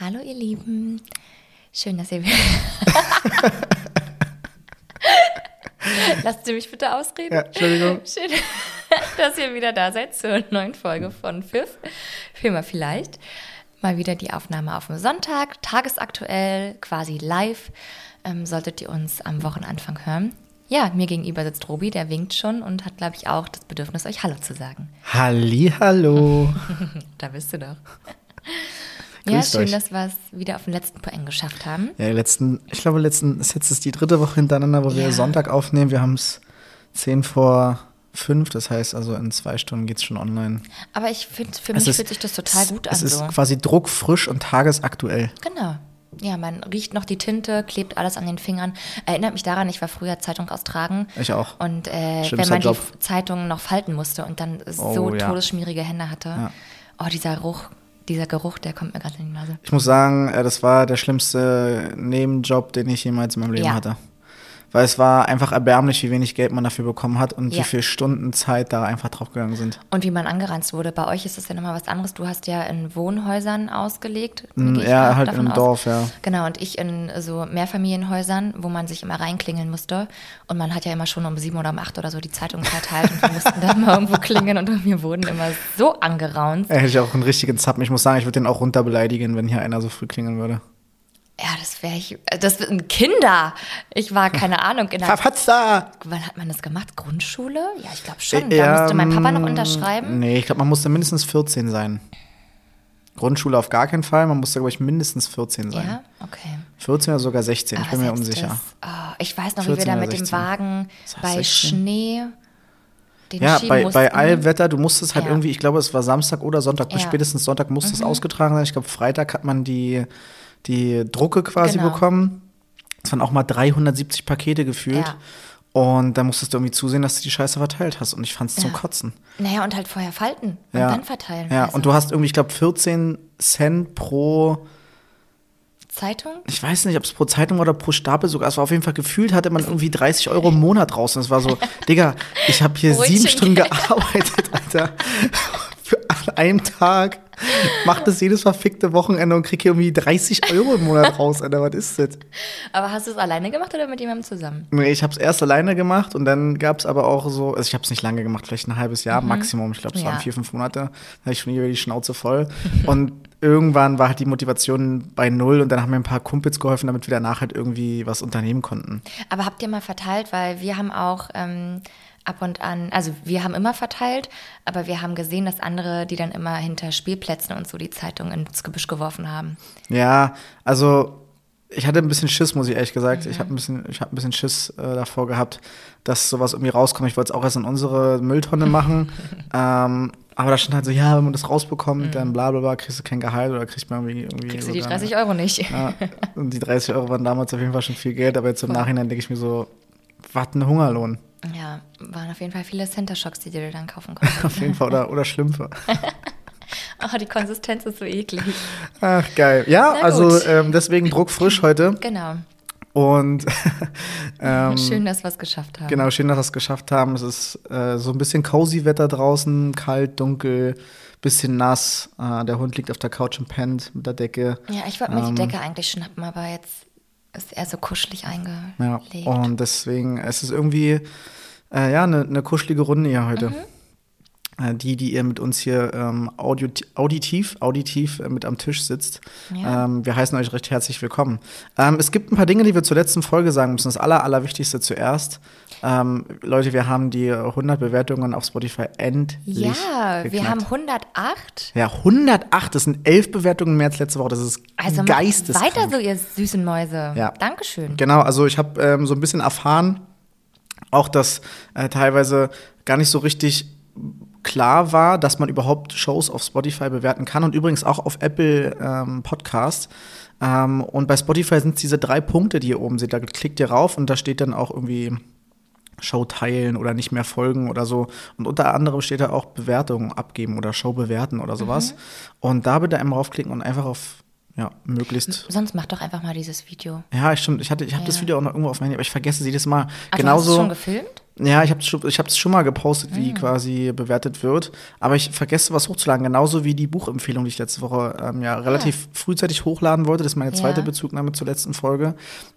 Hallo ihr Lieben. Schön, dass ihr wieder. Lasst ihr mich bitte ausreden? Ja, Entschuldigung. Schön, dass ihr wieder da seid zur neuen Folge von Pfiff. Für mal vielleicht. Mal wieder die Aufnahme auf dem Sonntag, tagesaktuell, quasi live. Ähm, solltet ihr uns am Wochenanfang hören. Ja, mir gegenüber sitzt Robi, der winkt schon und hat, glaube ich, auch das Bedürfnis, euch Hallo zu sagen. Halli, hallo. Da bist du doch. Ja, schön, euch. dass wir es wieder auf den letzten Poeng geschafft haben. Ja, die letzten, ich glaube, letzten, ist jetzt ist die dritte Woche hintereinander, wo wir Ja. Sonntag aufnehmen. Wir haben es zehn vor fünf, das heißt also in zwei Stunden geht es schon online. Aber ich finde, für Es mich ist- fühlt sich das total es, gut an. Es ist so. quasi druckfrisch und tagesaktuell. Genau. Ja, man riecht noch die Tinte, klebt alles an den Fingern. Erinnert mich daran, ich war früher Zeitung austragen. Ich auch. Und äh, wenn man die Job. Zeitung noch falten musste und dann so Oh, ja. todesschmierige Hände hatte. Ja. Oh, dieser Geruch, dieser Geruch, der kommt mir gerade in die Nase. Ich muss sagen, äh, das war der schlimmste Nebenjob, den ich jemals in meinem Leben Ja. hatte. Weil es war einfach erbärmlich, wie wenig Geld man dafür bekommen hat und Ja. wie viele Stunden Zeit da einfach draufgegangen sind. Und wie man angeranzt wurde. Bei euch ist es ja nochmal was anderes. Du hast ja in Wohnhäusern ausgelegt. Mm, ja, halt im aus. Dorf, ja. Genau, und ich in so Mehrfamilienhäusern, wo man sich immer reinklingeln musste. Und man hat ja immer schon um sieben oder um acht oder so die Zeitung verteilt und wir mussten dann mal irgendwo klingeln und wir wurden immer so angeraunt. Da hätte ich auch einen richtigen Zappen. Ich muss sagen, ich würde den auch runterbeleidigen, wenn hier einer so früh klingeln würde. Ja, das wäre ich. Das sind Kinder. Ich war keine Ahnung. In der, Verfatzer! wann hat man das gemacht? Grundschule? Ja, ich glaube schon. Äh, Da musste mein Papa noch ähm, unterschreiben. Nee, ich glaube, man musste mindestens 14 sein. Grundschule auf gar keinen Fall, man musste, glaube ich, mindestens 14 sein. Ja, okay. 14 oder sogar 16, ich Aber bin mir unsicher. Das, oh, ich weiß noch, wie wir 14 da mit dem 16. Wagen bei 16? Schnee den Ja, bei, mussten. bei Allwetter, du musstest halt Ja. irgendwie, ich glaube, es war Samstag oder Sonntag, Ja. Mhm. spätestens Sonntag musste es ausgetragen sein. Ich glaube, Freitag hat man die, die Drucke quasi Genau. bekommen. Es waren auch mal 370 Pakete gefühlt. Ja. Und da musstest du irgendwie zusehen, dass du die Scheiße verteilt hast. Und ich fand es zum Ja. Kotzen. Naja, und halt vorher falten und Ja. dann verteilen. Ja, Also, und du hast irgendwie, ich glaube, 14 Cent pro, Zeitung? ich weiß nicht, ob es pro Zeitung oder pro Stapel sogar, es war auf jeden Fall gefühlt, hatte man irgendwie 30 Euro im Monat raus. Und es war so, Digga, ich habe hier sieben Stunden gearbeitet, Alter. Für an einem Tag. Mach das jedes verfickte Wochenende und krieg hier irgendwie 30 Euro im Monat raus, Alter. Was ist das? Aber hast du es alleine gemacht oder mit jemandem zusammen? Nee, ich habe es erst alleine gemacht und dann gab es aber auch so, also ich habe es nicht lange gemacht, vielleicht ein halbes Jahr Maximum. Ich glaube, es Mhm. Ja. waren vier, fünf Monate. Da hatte ich schon über die Schnauze voll. und irgendwann war halt die Motivation bei null und dann haben mir ein paar Kumpels geholfen, damit wir danach halt irgendwie was unternehmen konnten. Aber habt ihr mal verteilt? Weil wir haben auch ähm, ab und an, also wir haben immer verteilt, aber wir haben gesehen, dass andere, die dann immer hinter Spielplätzen und so die Zeitung ins Gebüsch geworfen haben. Ja, also ich hatte ein bisschen Schiss, muss ich ehrlich gesagt. Mhm. Ich habe ein bisschen, ich habe ein bisschen Schiss äh, davor gehabt, dass sowas irgendwie rauskommt. Ich wollte es auch erst in unsere Mülltonne machen. ähm, aber da stand halt so, ja, wenn man das rausbekommt, dann bla bla bla, kriegst du kein Gehalt oder kriegst man irgendwie. irgendwie Mhm. Kriegst du die sogar- 30 Euro nicht? Ja, und die 30 Euro waren damals auf jeden Fall schon viel Geld, aber jetzt im Nachhinein denke ich mir so, was ein Hungerlohn. Ja, waren auf jeden Fall viele Center Shocks, die du dir dann kaufen konntest. Auf jeden Fall. Oder, oder Schlümpfe. Oh, die Konsistenz ist so eklig. Ach, geil. Ja, also ähm, deswegen druckfrisch heute. Genau. Und ähm, Schön, dass wir es geschafft haben. Genau, schön, dass wir es geschafft haben. Es ist äh, so ein bisschen cozy Wetter draußen, kalt, dunkel, bisschen nass. Äh, der Hund liegt auf der Couch und pennt mit der Decke. Ja, ich wollte mir Ähm, die Decke eigentlich schnappen, aber jetzt ist er so kuschelig eingelegt. Ja, und deswegen es ist irgendwie äh, ja eine ne kuschelige Runde hier heute. Äh, die, die ihr mit uns hier ähm, auditiv, auditiv äh, mit am Tisch sitzt. Ja. Ähm, wir heißen euch recht herzlich willkommen. Ähm, es gibt ein paar Dinge, die wir zur letzten Folge sagen müssen. Das aller, Allerwichtigste zuerst. Ähm, Leute, wir haben die 100 Bewertungen auf Spotify endlich Ja, wir geknackt. haben 108. Ja, 108, das sind elf Bewertungen mehr als letzte Woche. Das ist Also geisteskrank. weiter so, ihr süßen Mäuse. Ja. Dankeschön. Genau, also ich habe ähm, so ein bisschen erfahren, auch dass äh, teilweise gar nicht so richtig klar war, dass man überhaupt Shows auf Spotify bewerten kann und übrigens auch auf Apple ähm, Podcast. Ähm, und bei Spotify sind es diese drei Punkte, die ihr oben seht. Da klickt ihr rauf und da steht dann auch irgendwie Show teilen oder nicht mehr folgen oder so. Und unter anderem steht da auch Bewertungen abgeben oder Show bewerten oder sowas. Und da bitte einmal raufklicken und einfach auf ja, möglichst. Sonst mach doch einfach mal dieses Video. Ja, ich, stimmt. Ich, hatte, ich habe das Ja. Video auch noch irgendwo auf meinem Handy, aber ich vergesse jedes Mal. Also hast du Genauso. schon gefilmt? Ja, ich habe es ich hab's schon mal gepostet, Ah. wie quasi bewertet wird. Aber ich vergesse was hochzuladen. Genauso wie die Buchempfehlung, die ich letzte Woche ähm, ja relativ frühzeitig hochladen wollte. Das ist meine zweite Ja. Bezugnahme zur letzten Folge.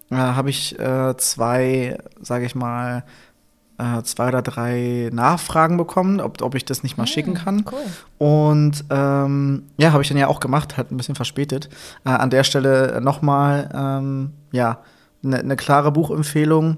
Äh, habe ich äh, zwei, sage ich mal, äh, zwei oder drei Nachfragen bekommen, ob, ob ich das nicht mal schicken kann. Cool. Und ähm, ja, habe ich dann ja auch gemacht, halt ein bisschen verspätet. Äh, an der Stelle nochmal, ähm, ja, eine ne klare Buchempfehlung.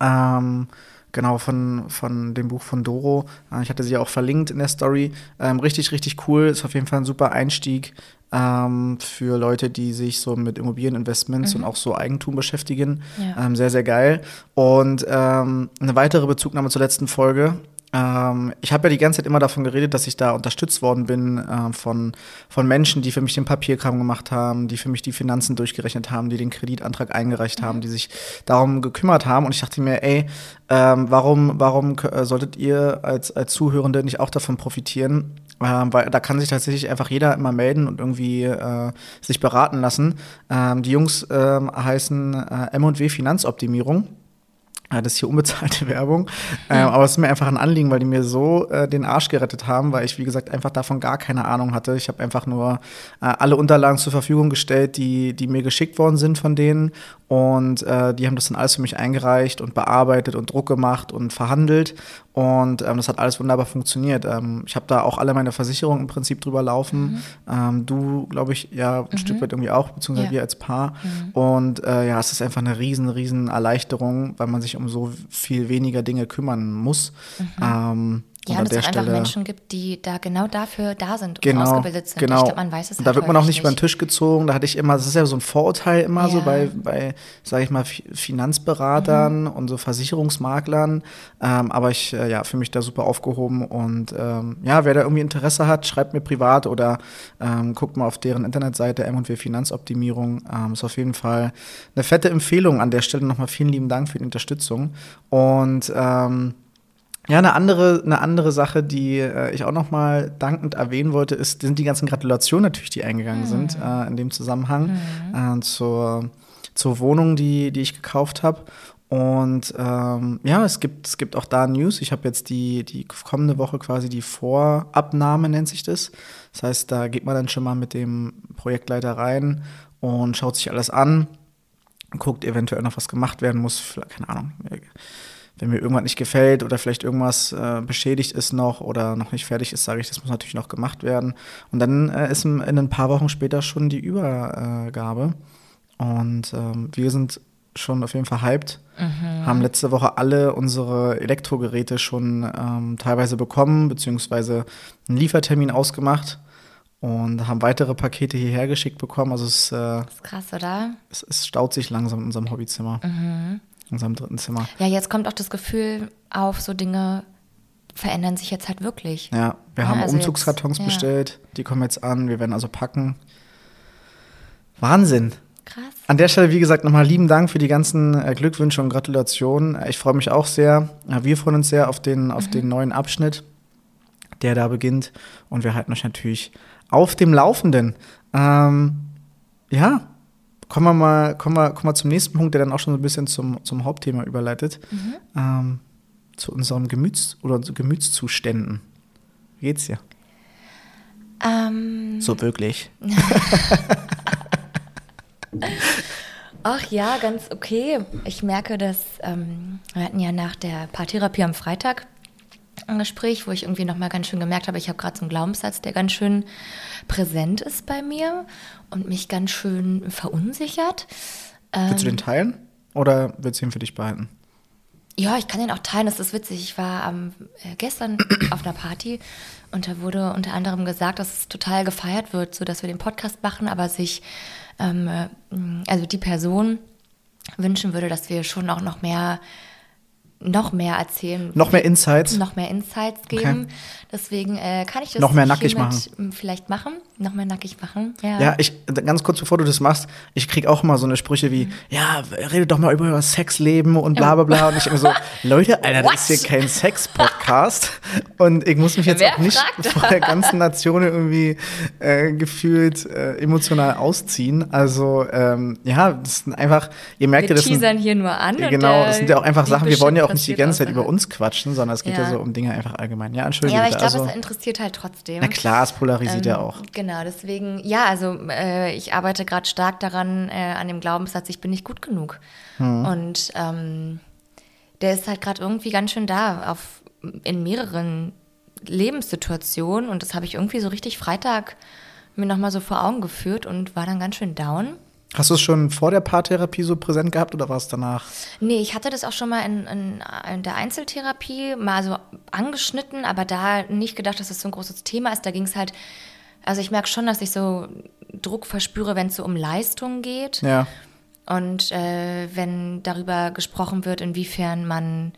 Ähm, genau, von, von dem Buch von Doro. Äh, ich hatte sie ja auch verlinkt in der Story. Ähm, richtig, richtig cool. Ist auf jeden Fall ein super Einstieg ähm, für Leute, die sich so mit Immobilieninvestments und auch so Eigentum beschäftigen. Ja. Ähm, sehr, sehr geil. Und ähm, eine weitere Bezugnahme zur letzten Folge. Ähm, ich habe ja die ganze Zeit immer davon geredet, dass ich da unterstützt worden bin äh, von, von Menschen, die für mich den Papierkram gemacht haben, die für mich die Finanzen durchgerechnet haben, die den Kreditantrag eingereicht haben, die sich darum gekümmert haben. Und ich dachte mir, ey, ähm, warum, warum äh, solltet ihr als, als Zuhörende nicht auch davon profitieren? Ähm, weil da kann sich tatsächlich einfach jeder immer melden und irgendwie äh, sich beraten lassen. Ähm, die Jungs ähm, heißen äh, M&W Finanzoptimierung. Ja, das ist hier unbezahlte Werbung. Ähm, aber es ist mir einfach ein Anliegen, weil die mir so äh, den Arsch gerettet haben, weil ich, wie gesagt, einfach davon gar keine Ahnung hatte. Ich habe einfach nur äh, alle Unterlagen zur Verfügung gestellt, die, die mir geschickt worden sind von denen. Und äh, die haben das dann alles für mich eingereicht und bearbeitet und Druck gemacht und verhandelt. Und ähm, das hat alles wunderbar funktioniert. Ähm, ich habe da auch alle meine Versicherungen im Prinzip drüber laufen. Ähm, du, glaube ich, ja, ein Stück weit irgendwie auch, beziehungsweise Ja. wir als Paar. Und äh, ja, es ist einfach eine riesen, riesen Erleichterung, weil man sich um so viel weniger Dinge kümmern muss. Ja, an und es auch einfach Menschen gibt, die da genau dafür da sind und Genau, ausgebildet sind. genau. Ich glaube, man weiß es und da halt wird man auch nicht über den Tisch gezogen. Da hatte ich immer, das ist ja so ein Vorurteil immer so Ja. bei, bei sage ich mal, Fi- Finanzberatern Mhm. und so Versicherungsmaklern. Ähm, aber ich, äh, ja, fühle mich da super aufgehoben und ähm, ja, wer da irgendwie Interesse hat, schreibt mir privat oder ähm, guckt mal auf deren Internetseite M&W Finanzoptimierung. Ähm, ist auf jeden Fall eine fette Empfehlung an der Stelle. Nochmal vielen lieben Dank für die Unterstützung und ähm, ja, eine andere, eine andere Sache, die äh, ich auch noch mal dankend erwähnen wollte, ist, sind die ganzen Gratulationen natürlich, die eingegangen sind äh, in dem Zusammenhang äh, zur, zur Wohnung, die, die ich gekauft habe. Und ähm, ja, es gibt, es gibt auch da News. Ich habe jetzt die, die kommende Woche quasi die Vorabnahme, nennt sich das. Das heißt, da geht man dann schon mal mit dem Projektleiter rein und schaut sich alles an, guckt eventuell noch, was gemacht werden muss. Vielleicht, keine Ahnung, wenn mir irgendwas nicht gefällt oder vielleicht irgendwas äh, beschädigt ist noch oder noch nicht fertig ist, sage ich, das muss natürlich noch gemacht werden. Und dann äh, ist in, in ein paar Wochen später schon die Übergabe. Und ähm, wir sind schon auf jeden Fall hyped. Haben letzte Woche alle unsere Elektrogeräte schon ähm, teilweise bekommen, beziehungsweise einen Liefertermin ausgemacht und haben weitere Pakete hierher geschickt bekommen. Also es, äh, Das ist krass, oder? es, es staut sich langsam in unserem Hobbyzimmer, in unserem dritten Zimmer. Ja, jetzt kommt auch das Gefühl auf, so Dinge verändern sich jetzt halt wirklich. Ja, wir Ja, haben also Umzugskartons jetzt- ja. bestellt, die kommen jetzt an, wir werden also packen. Wahnsinn. Krass. An der Stelle, wie gesagt, nochmal lieben Dank für die ganzen äh, Glückwünsche und Gratulationen. Äh, Ich freue mich auch sehr. Ja, wir freuen uns sehr auf den, auf den neuen Abschnitt, der da beginnt. Und wir halten euch natürlich auf dem Laufenden. Ähm, ja, kommen wir mal, kommen wir, kommen wir zum nächsten Punkt, der dann auch schon so ein bisschen zum, zum Hauptthema überleitet. Ähm, zu unserem Gemüts- oder zu Gemütszuständen. Wie geht's dir? Ähm, So wirklich. ach ja, ganz okay. Ich merke, dass ähm, wir hatten ja nach der Paartherapie am Freitag ein Gespräch, wo ich irgendwie nochmal ganz schön gemerkt habe, ich habe gerade so einen Glaubenssatz, der ganz schön präsent ist bei mir und mich ganz schön verunsichert. Willst du den teilen? Oder willst du ihn für dich behalten? Ja, ich kann den auch teilen. Das ist witzig. Ich war am, äh, gestern auf einer Party und da wurde unter anderem gesagt, dass es total gefeiert wird, so dass wir den Podcast machen, aber sich ähm, äh, also die Person wünschen würde, dass wir schon auch noch mehr noch mehr erzählen, Noch mehr Insights? noch mehr Insights geben. Deswegen äh, kann ich das Noch mehr nackig hiermit, m, vielleicht machen. Noch mehr nackig machen? Ja. Ja, ich, ganz kurz bevor du das machst, ich krieg auch mal so eine Sprüche Mhm. wie, ja, redet doch mal über euer Sexleben und bla bla bla. Und ich immer so, Leute, Alter, What? das ist hier kein Sex-Podcast. Und ich muss mich jetzt Wer auch nicht fragt vor der ganzen Nation irgendwie äh, gefühlt äh, emotional ausziehen. Also, ähm, ja, das sind einfach, ihr merkt wir ja, das sind, hier nur an. Genau, das sind ja auch einfach Sachen, wir wollen ja auch nicht die ganze Zeit über uns quatschen, sondern es geht ja, Ja. so um Dinge einfach allgemein. Ja, entschuldige Ja, aber ich glaube, also, es interessiert halt trotzdem. na klar, es polarisiert ja auch. Genau, deswegen, ja, also äh, ich arbeite gerade stark daran, äh, an dem Glaubenssatz, ich bin nicht gut genug. Hm. Und ähm, der ist halt gerade irgendwie ganz schön da, auf, in mehreren Lebenssituationen. Und das habe ich irgendwie so richtig Freitag mir nochmal so vor Augen geführt und war dann ganz schön down. Hast du es schon vor der Paartherapie so präsent gehabt oder war es danach? Nee, ich hatte das auch schon mal in, in, in der Einzeltherapie mal so angeschnitten, aber da nicht gedacht, dass das so ein großes Thema ist. Da ging es halt, also ich merke schon, dass ich so Druck verspüre, wenn es so um Leistung geht. Ja. Und äh, wenn darüber gesprochen wird, inwiefern man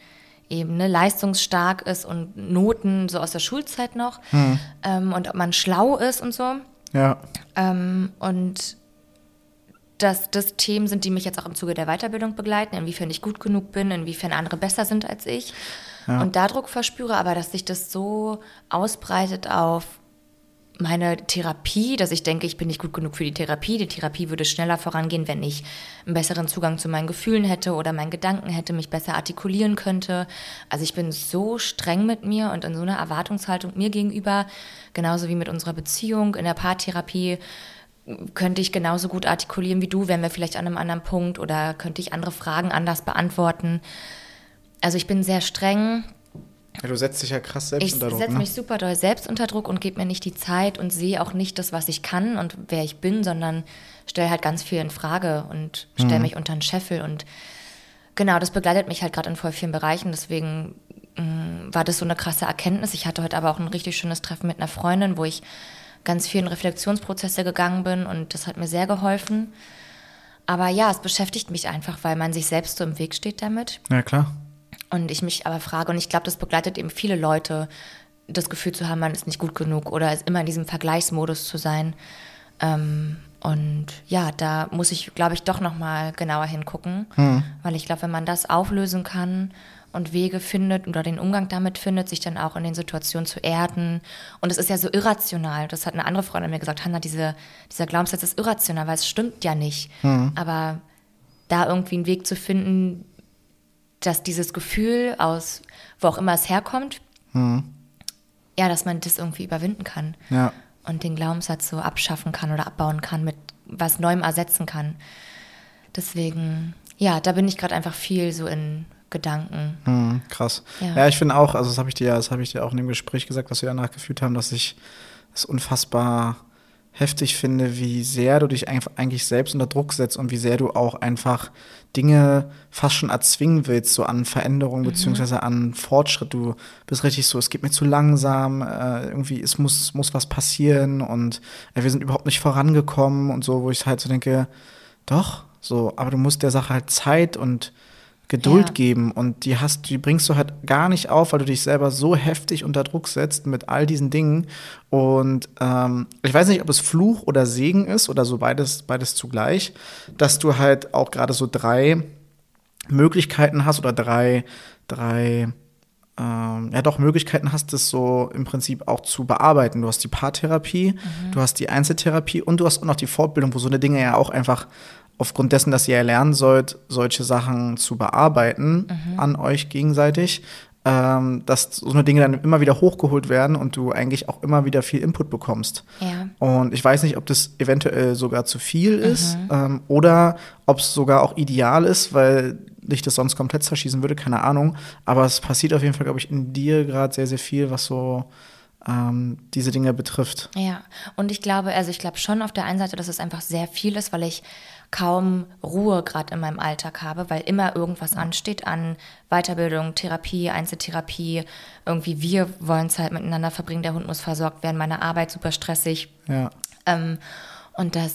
eben ne, leistungsstark ist und Noten so aus der Schulzeit noch ähm, und ob man schlau ist und so. Ja. Ähm, und dass das Themen sind, die mich jetzt auch im Zuge der Weiterbildung begleiten, inwiefern ich gut genug bin, inwiefern andere besser sind als ich. Und da Druck verspüre, aber dass sich das so ausbreitet auf meine Therapie, dass ich denke, ich bin nicht gut genug für die Therapie. Die Therapie würde schneller vorangehen, wenn ich einen besseren Zugang zu meinen Gefühlen hätte oder meinen Gedanken hätte, mich besser artikulieren könnte. Also ich bin so streng mit mir und in so einer Erwartungshaltung mir gegenüber, genauso wie mit unserer Beziehung in der Paartherapie, könnte ich genauso gut artikulieren wie du, wären wir vielleicht an einem anderen Punkt oder könnte ich andere Fragen anders beantworten. Also ich bin sehr streng, ja. Du setzt dich ja krass selbst ich unter Druck. setze Ne? mich super doll selbst unter Druck und gebe mir nicht die Zeit und sehe auch nicht das, was ich kann und wer ich bin, sondern stelle halt ganz viel in Frage und stelle mich unter den Scheffel. Und genau, das begleitet mich halt gerade in voll vielen Bereichen. Deswegen mh, war das so eine krasse Erkenntnis. Ich hatte heute aber auch ein richtig schönes Treffen mit einer Freundin, wo ich ganz viel in Reflexionsprozesse gegangen bin und das hat mir sehr geholfen. Aber ja, es beschäftigt mich einfach, weil man sich selbst so im Weg steht damit. Ja, klar. Und ich mich aber frage, und ich glaube, das begleitet eben viele Leute, das Gefühl zu haben, man ist nicht gut genug oder ist immer in diesem Vergleichsmodus zu sein. Ähm, und ja, da muss ich, glaube ich, doch nochmal genauer hingucken, weil ich glaube, wenn man das auflösen kann und Wege findet oder den Umgang damit findet, sich dann auch in den Situationen zu erden. Und es ist ja so irrational. Das hat eine andere Freundin mir gesagt, Hanna, diese, dieser Glaubenssatz ist irrational, weil es stimmt ja nicht. Aber da irgendwie einen Weg zu finden, dass dieses Gefühl aus, wo auch immer es herkommt, ja, dass man das irgendwie überwinden kann Ja. und den Glaubenssatz so abschaffen kann oder abbauen kann, mit was Neuem ersetzen kann. Deswegen, ja, da bin ich gerade einfach viel so in Gedanken. Hm, krass. Ja. Ja, ich finde auch, also das habe ich dir ja, das habe ich dir auch in dem Gespräch gesagt, was wir danach geführt haben, dass ich es unfassbar heftig finde, wie sehr du dich eigentlich selbst unter Druck setzt und wie sehr du auch einfach Dinge fast schon erzwingen willst, so an Veränderung beziehungsweise an Fortschritt. Du bist richtig so, es geht mir zu langsam, äh, irgendwie, es muss, muss was passieren und äh, wir sind überhaupt nicht vorangekommen und so, wo ich halt so denke, doch, so, aber du musst der Sache halt Zeit und Geduld Ja. geben und die hast, die bringst du halt gar nicht auf, weil du dich selber so heftig unter Druck setzt mit all diesen Dingen. Und ähm, ich weiß nicht, ob es Fluch oder Segen ist oder so beides, beides zugleich, dass du halt auch gerade so drei Möglichkeiten hast oder drei, drei ähm, ja doch Möglichkeiten hast, das so im Prinzip auch zu bearbeiten. Du hast die Paartherapie, du hast die Einzeltherapie und du hast auch noch die Fortbildung, wo so eine Dinge ja auch einfach aufgrund dessen, dass ihr lernen sollt, solche Sachen zu bearbeiten an euch gegenseitig, ähm, dass so eine Dinge dann immer wieder hochgeholt werden und du eigentlich auch immer wieder viel Input bekommst. Ja. Und ich weiß nicht, ob das eventuell sogar zu viel ist ähm, oder ob es sogar auch ideal ist, weil dich das sonst komplett zerschießen würde, keine Ahnung. Aber es passiert auf jeden Fall, glaube ich, in dir gerade sehr, sehr viel, was so ähm, diese Dinge betrifft. Ja, und ich glaube, also ich glaube schon auf der einen Seite, dass es einfach sehr viel ist, weil ich kaum Ruhe gerade in meinem Alltag habe, weil immer irgendwas ansteht an Weiterbildung, Therapie, Einzeltherapie. Irgendwie wir wollen Zeit miteinander verbringen, der Hund muss versorgt werden, meine Arbeit super stressig. Ja. Ähm, und dass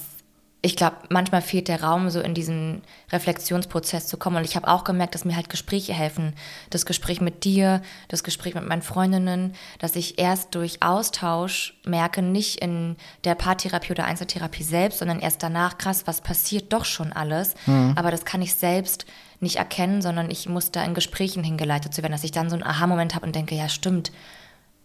ich glaube, manchmal fehlt der Raum, so in diesen Reflexionsprozess zu kommen. Und ich habe auch gemerkt, dass mir halt Gespräche helfen. Das Gespräch mit dir, das Gespräch mit meinen Freundinnen, dass ich erst durch Austausch merke, nicht in der Paartherapie oder Einzeltherapie selbst, sondern erst danach, krass, was passiert doch schon alles. Mhm. Aber das kann ich selbst nicht erkennen, sondern ich muss da in Gesprächen hingeleitet zu werden, dass ich dann so einen Aha-Moment habe und denke, ja, stimmt,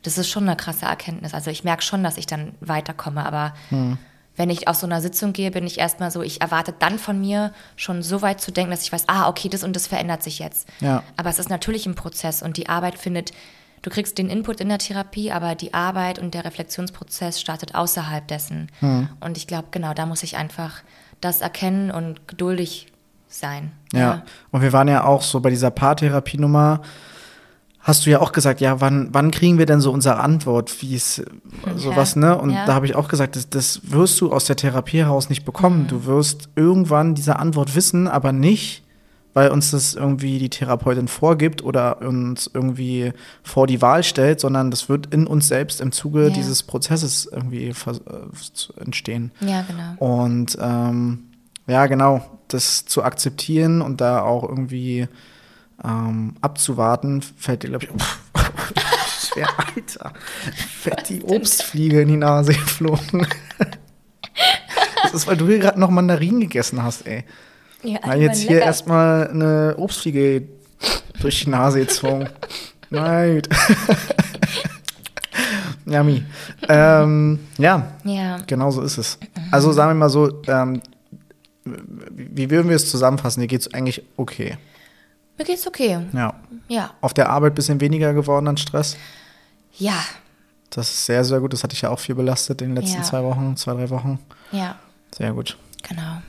das ist schon eine krasse Erkenntnis. Also ich merke schon, dass ich dann weiterkomme, aber mhm wenn ich aus so einer Sitzung gehe, bin ich erstmal so, ich erwarte dann von mir schon so weit zu denken, dass ich weiß, ah, okay, das und das verändert sich jetzt. Ja. Aber es ist natürlich ein Prozess und die Arbeit findet, du kriegst den Input in der Therapie, aber die Arbeit und der Reflexionsprozess startet außerhalb dessen. Hm. Und ich glaube, genau, da muss ich einfach das erkennen und geduldig sein. Ja. ja. Und wir waren ja auch so bei dieser Paartherapie-Nummer, hast du ja auch gesagt, ja, wann, wann kriegen wir denn so unsere Antwort, wie es sowas, ne? Und ja. da habe ich auch gesagt, das, das wirst du aus der Therapie heraus nicht bekommen. Mhm. Du wirst irgendwann diese Antwort wissen, aber nicht, weil uns das irgendwie die Therapeutin vorgibt oder uns irgendwie vor die Wahl stellt, sondern das wird in uns selbst im Zuge ja. dieses Prozesses irgendwie äh, entstehen. Ja, genau. Und ähm, ja, genau, das zu akzeptieren und da auch irgendwie ähm, abzuwarten, fällt dir, glaube ich, oh, Alter, fett die Obstfliege in die Nase geflogen. das ist, weil du hier gerade noch Mandarinen gegessen hast, ey. Ja, weil jetzt hier erstmal eine Obstfliege durch die Nase gezwungen. Nein. Yummy. Ähm, ja, ja, genau so ist es. Also sagen wir mal so, ähm, wie würden wir es zusammenfassen? Dir geht es eigentlich okay. Mir geht's okay. Ja. Ja. Auf der Arbeit ein bisschen weniger geworden an Stress? Ja. Das ist sehr, sehr gut. Das hatte ich ja auch viel belastet in den letzten ja. zwei Wochen, zwei, drei Wochen. Ja. Sehr gut. Genau.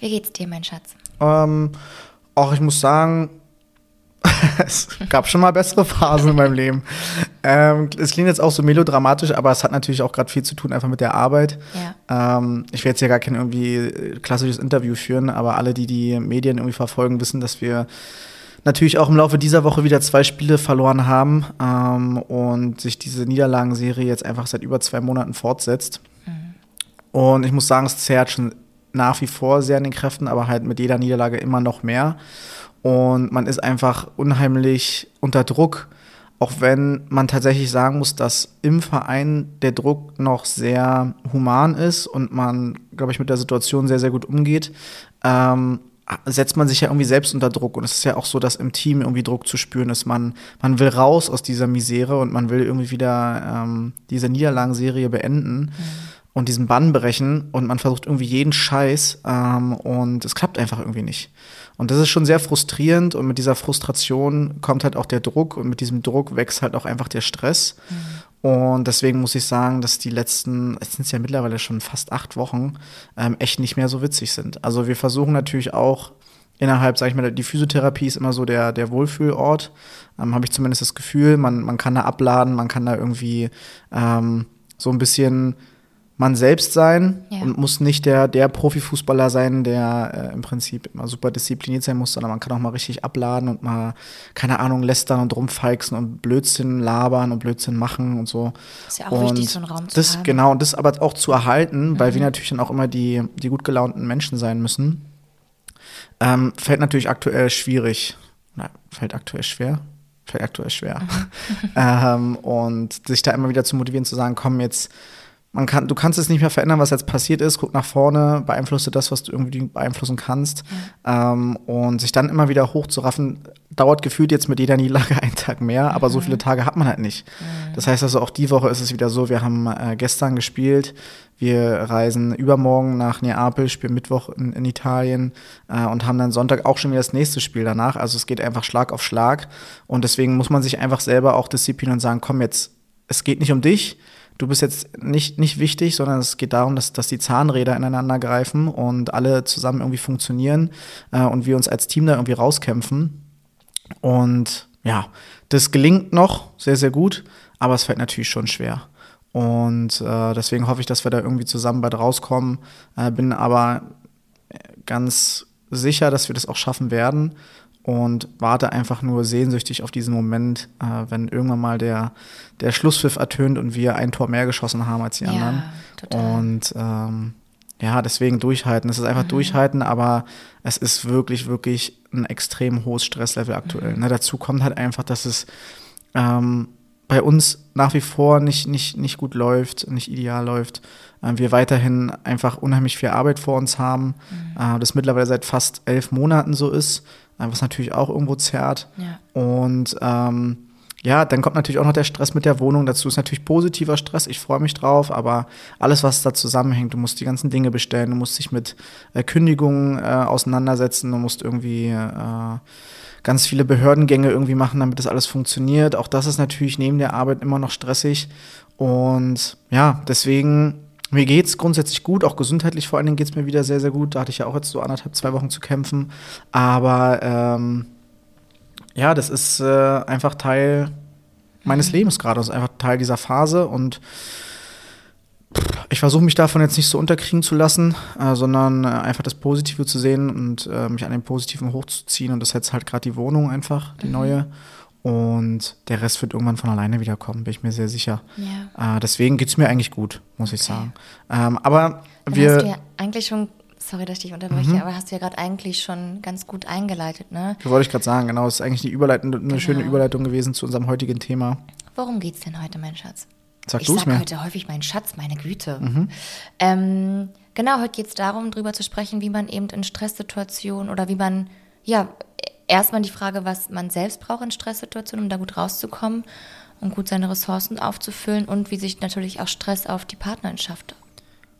Wie geht's dir, mein Schatz? Ähm, auch ich muss sagen, es gab schon mal bessere Phasen in meinem Leben. Ähm, es klingt jetzt auch so melodramatisch, aber es hat natürlich auch gerade viel zu tun einfach mit der Arbeit. Ja. Ähm, ich werde jetzt ja gar kein irgendwie klassisches Interview führen, aber alle, die die Medien irgendwie verfolgen, wissen, dass wir natürlich auch im Laufe dieser Woche wieder zwei Spiele verloren haben ähm, und sich diese Niederlagenserie jetzt einfach seit über zwei Monaten fortsetzt. Mhm. Und ich muss sagen, es zerrt schon nach wie vor sehr an den Kräften, aber halt mit jeder Niederlage immer noch mehr. Und man ist einfach unheimlich unter Druck, auch wenn man tatsächlich sagen muss, dass im Verein der Druck noch sehr human ist und man, glaube ich, mit der Situation sehr, sehr gut umgeht. Ähm, setzt man sich ja irgendwie selbst unter Druck. Und es ist ja auch so, dass im Team irgendwie Druck zu spüren ist. Man, man will raus aus dieser Misere und man will irgendwie wieder ähm, diese Niederlagenserie beenden. Mhm und diesen Bann brechen und man versucht irgendwie jeden Scheiß ähm, und es klappt einfach irgendwie nicht. Und das ist schon sehr frustrierend und mit dieser Frustration kommt halt auch der Druck und mit diesem Druck wächst halt auch einfach der Stress. Mhm. Und deswegen muss ich sagen, dass die letzten, es sind ja mittlerweile schon fast acht Wochen, ähm, echt nicht mehr so witzig sind. Also wir versuchen natürlich auch innerhalb, sag ich mal, die Physiotherapie ist immer so der, der Wohlfühlort, ähm, habe ich zumindest das Gefühl. Man, man kann da abladen, man kann da irgendwie ähm, so ein bisschen man selbst sein ja. und muss nicht der, der Profifußballer sein, der äh, im Prinzip immer super diszipliniert sein muss, sondern man kann auch mal richtig abladen und mal, keine Ahnung, lästern und rumfeixen und Blödsinn labern und Blödsinn machen und so. Das ist ja auch und wichtig, so einen Raum zu das, haben. Genau, und das aber auch zu erhalten, mhm. weil wir natürlich dann auch immer die, die gut gelaunten Menschen sein müssen, ähm, fällt natürlich aktuell schwierig. Na, fällt aktuell schwer fällt aktuell schwer. Mhm. ähm, und sich da immer wieder zu motivieren, zu sagen, komm, jetzt man kann, du kannst es nicht mehr verändern, was jetzt passiert ist. Guck nach vorne, beeinflusse das, was du irgendwie beeinflussen kannst. Ja. Ähm, und sich dann immer wieder hochzuraffen, dauert gefühlt jetzt mit jeder Niederlage einen Tag mehr, aber mhm. so viele Tage hat man halt nicht. Mhm. Das heißt also, auch die Woche ist es wieder so, wir haben äh, gestern gespielt, wir reisen übermorgen nach Neapel, spielen Mittwoch in, in Italien äh, und haben dann Sonntag auch schon wieder das nächste Spiel danach. Also es geht einfach Schlag auf Schlag. Und deswegen muss man sich einfach selber auch disziplinieren und sagen, komm jetzt, es geht nicht um dich du bist jetzt nicht, nicht wichtig, sondern es geht darum, dass, dass die Zahnräder ineinander greifen und alle zusammen irgendwie funktionieren äh, und wir uns als Team da irgendwie rauskämpfen. Und ja, das gelingt noch sehr, sehr gut, aber es fällt natürlich schon schwer. Und äh, deswegen hoffe ich, dass wir da irgendwie zusammen bald rauskommen. Äh, bin aber ganz sicher, dass wir das auch schaffen werden und warte einfach nur sehnsüchtig auf diesen Moment, äh, wenn irgendwann mal der, der Schlusspfiff ertönt und wir ein Tor mehr geschossen haben als die ja, anderen. Total. Und ähm, ja, deswegen durchhalten. Es ist einfach mhm. durchhalten, aber es ist wirklich, wirklich ein extrem hohes Stresslevel aktuell. Mhm. Ne, dazu kommt halt einfach, dass es ähm, bei uns nach wie vor nicht, nicht, nicht gut läuft, nicht ideal läuft. Äh, wir weiterhin einfach unheimlich viel Arbeit vor uns haben. Mhm. Äh, das mittlerweile seit fast elf Monaten so ist, was natürlich auch irgendwo zerrt. Ja. Und ähm, ja, dann kommt natürlich auch noch der Stress mit der Wohnung dazu. Ist natürlich positiver Stress, ich freue mich drauf, aber alles, was da zusammenhängt, du musst die ganzen Dinge bestellen, du musst dich mit äh, Kündigungen äh, auseinandersetzen, du musst irgendwie äh, ganz viele Behördengänge irgendwie machen, damit das alles funktioniert. Auch das ist natürlich neben der Arbeit immer noch stressig. Und ja, deswegen, mir geht es grundsätzlich gut, auch gesundheitlich vor allen Dingen geht es mir wieder sehr, sehr gut. Da hatte ich ja auch jetzt so anderthalb, zwei Wochen zu kämpfen. Aber ähm, ja, das ist äh, einfach Teil meines mhm. Lebens gerade. Das ist einfach Teil dieser Phase und ich versuche mich davon jetzt nicht so unterkriegen zu lassen, äh, sondern äh, einfach das Positive zu sehen und äh, mich an dem Positiven hochzuziehen. Und das ist jetzt halt gerade die Wohnung einfach, die mhm. neue. Und der Rest wird irgendwann von alleine wiederkommen, bin ich mir sehr sicher. Ja. Äh, deswegen geht es mir eigentlich gut, muss ich sagen. Ähm, aber Dann wir. Hast du ja eigentlich schon sorry, dass ich dich unterbreche, mhm. aber hast du ja gerade eigentlich schon ganz gut eingeleitet, ne? Das wollte ich gerade sagen, genau. Das ist eigentlich eine, Überleitung, eine genau. schöne Überleitung gewesen zu unserem heutigen Thema. Worum geht es denn heute, mein Schatz? Sag ich sag mir. heute häufig mein Schatz, meine Güte. Mhm. Ähm, genau, heute geht es darum, darüber zu sprechen, wie man eben in Stresssituationen oder wie man, ja, erstmal die Frage, was man selbst braucht in Stresssituationen, um da gut rauszukommen und gut seine Ressourcen aufzufüllen und wie sich natürlich auch Stress auf die Partnerschaft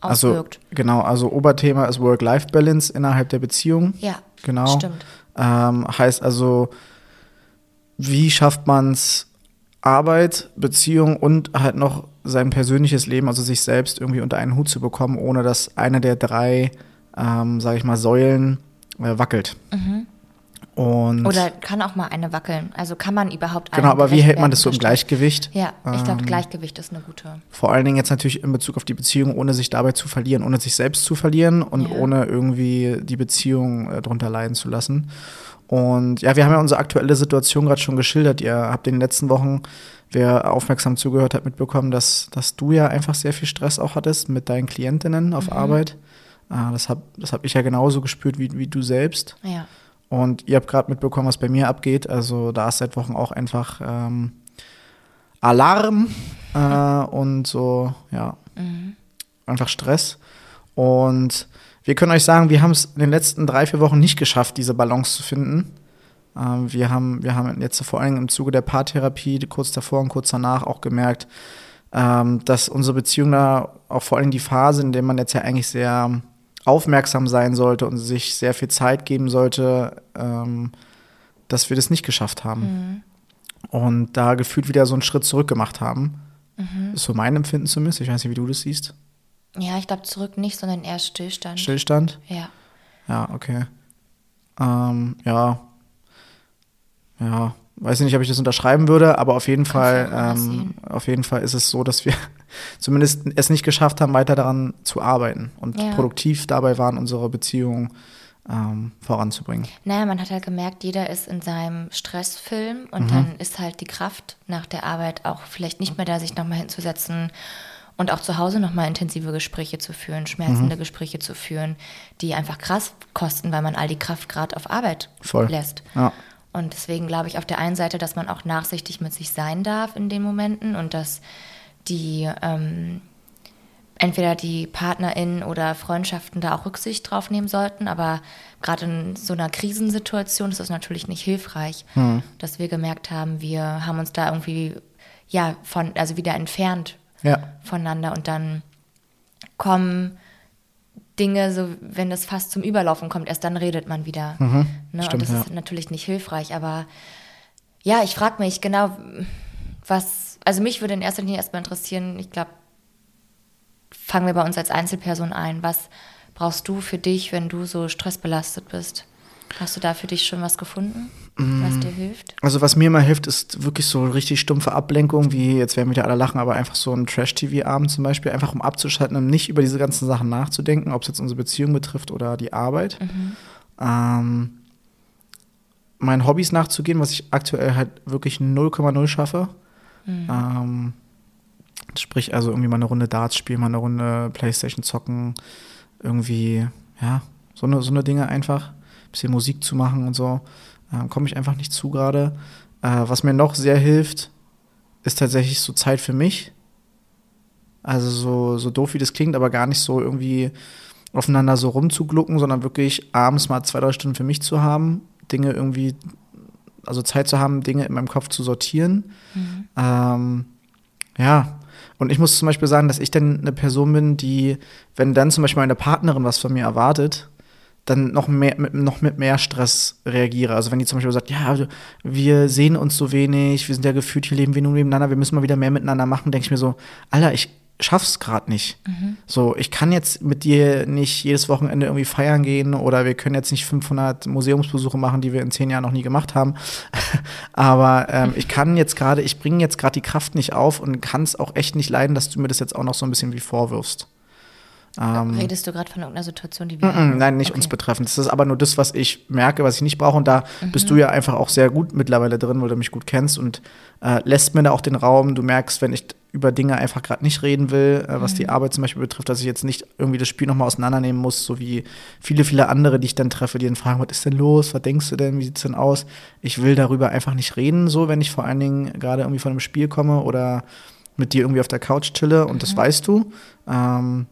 also, auswirkt. Also, genau, also Oberthema ist Work-Life-Balance innerhalb der Beziehung. Ja, genau. stimmt. Ähm, heißt also, wie schafft man es, Arbeit, Beziehung und halt noch sein persönliches Leben, also sich selbst irgendwie unter einen Hut zu bekommen, ohne dass eine der drei, ähm, sage ich mal, Säulen äh, wackelt. Mhm. Und Oder kann auch mal eine wackeln. Also kann man überhaupt Genau, aber wie hält man das so im Gleichgewicht? Ja, ich glaube, ähm, Gleichgewicht ist eine gute. Vor allen Dingen jetzt natürlich in Bezug auf die Beziehung, ohne sich dabei zu verlieren, ohne sich selbst zu verlieren und ja. ohne irgendwie die Beziehung äh, drunter leiden zu lassen. Und ja, wir haben ja unsere aktuelle Situation gerade schon geschildert. Ihr habt in den letzten Wochen, wer aufmerksam zugehört hat, mitbekommen, dass, dass du ja einfach sehr viel Stress auch hattest mit deinen Klientinnen auf mhm. Arbeit. Äh, das habe das hab ich ja genauso gespürt wie, wie du selbst. Ja. Und ihr habt gerade mitbekommen, was bei mir abgeht. Also da ist seit Wochen auch einfach ähm, Alarm äh, und so, ja, mhm. einfach Stress. Und wir können euch sagen, wir haben es in den letzten drei, vier Wochen nicht geschafft, diese Balance zu finden. Ähm, wir, haben, wir haben jetzt vor allem im Zuge der Paartherapie, kurz davor und kurz danach, auch gemerkt, ähm, dass unsere Beziehung da auch vor allem die Phase, in der man jetzt ja eigentlich sehr aufmerksam sein sollte und sich sehr viel Zeit geben sollte, ähm, dass wir das nicht geschafft haben. Mhm. Und da gefühlt wieder so einen Schritt zurück gemacht haben. Mhm. ist so mein Empfinden zumindest. Ich weiß nicht, wie du das siehst. Ja, ich glaube zurück nicht, sondern eher Stillstand. Stillstand? Ja. Ja, okay. Ähm, ja. Ja, weiß ich nicht, ob ich das unterschreiben würde, aber auf jeden Fall, ähm, auf jeden Fall ist es so, dass wir zumindest es nicht geschafft haben, weiter daran zu arbeiten und ja. produktiv dabei waren, unsere Beziehung ähm, voranzubringen. Naja, man hat halt gemerkt, jeder ist in seinem Stressfilm und mhm. dann ist halt die Kraft nach der Arbeit auch vielleicht nicht mehr da, sich nochmal hinzusetzen und auch zu Hause nochmal intensive Gespräche zu führen, schmerzende mhm. Gespräche zu führen, die einfach krass kosten, weil man all die Kraft gerade auf Arbeit Voll. lässt. Ja. Und deswegen glaube ich auf der einen Seite, dass man auch nachsichtig mit sich sein darf in den Momenten und dass die ähm, entweder die PartnerInnen oder Freundschaften da auch Rücksicht drauf nehmen sollten, aber gerade in so einer Krisensituation ist das natürlich nicht hilfreich, hm. dass wir gemerkt haben, wir haben uns da irgendwie ja von also wieder entfernt ja. voneinander und dann kommen Dinge, so wenn das fast zum Überlaufen kommt, erst dann redet man wieder. Mhm, ne? stimmt, und das ja. ist natürlich nicht hilfreich, aber ja, ich frage mich genau, was, also mich würde in erster Linie erstmal interessieren, ich glaube, fangen wir bei uns als Einzelperson ein. Was brauchst du für dich, wenn du so stressbelastet bist? Hast du da für dich schon was gefunden, was mm. dir hilft? Also was mir immer hilft, ist wirklich so richtig stumpfe Ablenkung, wie jetzt werden wieder alle lachen, aber einfach so ein Trash-TV-Abend zum Beispiel, einfach um abzuschalten und nicht über diese ganzen Sachen nachzudenken, ob es jetzt unsere Beziehung betrifft oder die Arbeit. Mhm. Ähm, meinen Hobbys nachzugehen, was ich aktuell halt wirklich 0,0 schaffe. Mhm. Ähm, sprich also irgendwie mal eine Runde Darts spielen, mal eine Runde Playstation zocken, irgendwie, ja, so eine, so eine Dinge einfach, ein bisschen Musik zu machen und so, ähm, komme ich einfach nicht zu gerade. Äh, was mir noch sehr hilft, ist tatsächlich so Zeit für mich. Also so, so doof wie das klingt, aber gar nicht so irgendwie aufeinander so rumzuglucken, sondern wirklich abends mal zwei, drei Stunden für mich zu haben, Dinge irgendwie, also Zeit zu haben, Dinge in meinem Kopf zu sortieren. Mhm. Ähm, ja, und ich muss zum Beispiel sagen, dass ich dann eine Person bin, die, wenn dann zum Beispiel meine Partnerin was von mir erwartet, dann noch mehr mit, noch mit mehr Stress reagiere. Also wenn die zum Beispiel sagt, ja, also wir sehen uns so wenig, wir sind ja gefühlt, hier leben wir nur nebeneinander, wir müssen mal wieder mehr miteinander machen, denke ich mir so, Alter, ich schaff's gerade nicht. Mhm. So, ich kann jetzt mit dir nicht jedes Wochenende irgendwie feiern gehen oder wir können jetzt nicht 500 Museumsbesuche machen, die wir in zehn Jahren noch nie gemacht haben. Aber ähm, ich kann jetzt gerade, ich bringe jetzt gerade die Kraft nicht auf und kann es auch echt nicht leiden, dass du mir das jetzt auch noch so ein bisschen wie vorwirfst. Ähm, Redest du gerade von irgendeiner Situation, die wir. Mm -mm, nein, nicht okay. uns betreffend. Das ist aber nur das, was ich merke, was ich nicht brauche. Und da mhm. bist du ja einfach auch sehr gut mittlerweile drin, weil du mich gut kennst und äh, lässt mir da auch den Raum. Du merkst, wenn ich über Dinge einfach gerade nicht reden will, äh, was mhm. die Arbeit zum Beispiel betrifft, dass ich jetzt nicht irgendwie das Spiel nochmal auseinandernehmen muss, so wie viele, viele andere, die ich dann treffe, die dann fragen, was ist denn los, was denkst du denn, wie sieht's denn aus? Ich will darüber einfach nicht reden, so wenn ich vor allen Dingen gerade irgendwie von einem Spiel komme oder mit dir irgendwie auf der Couch chille und mhm. das weißt du. Ähm,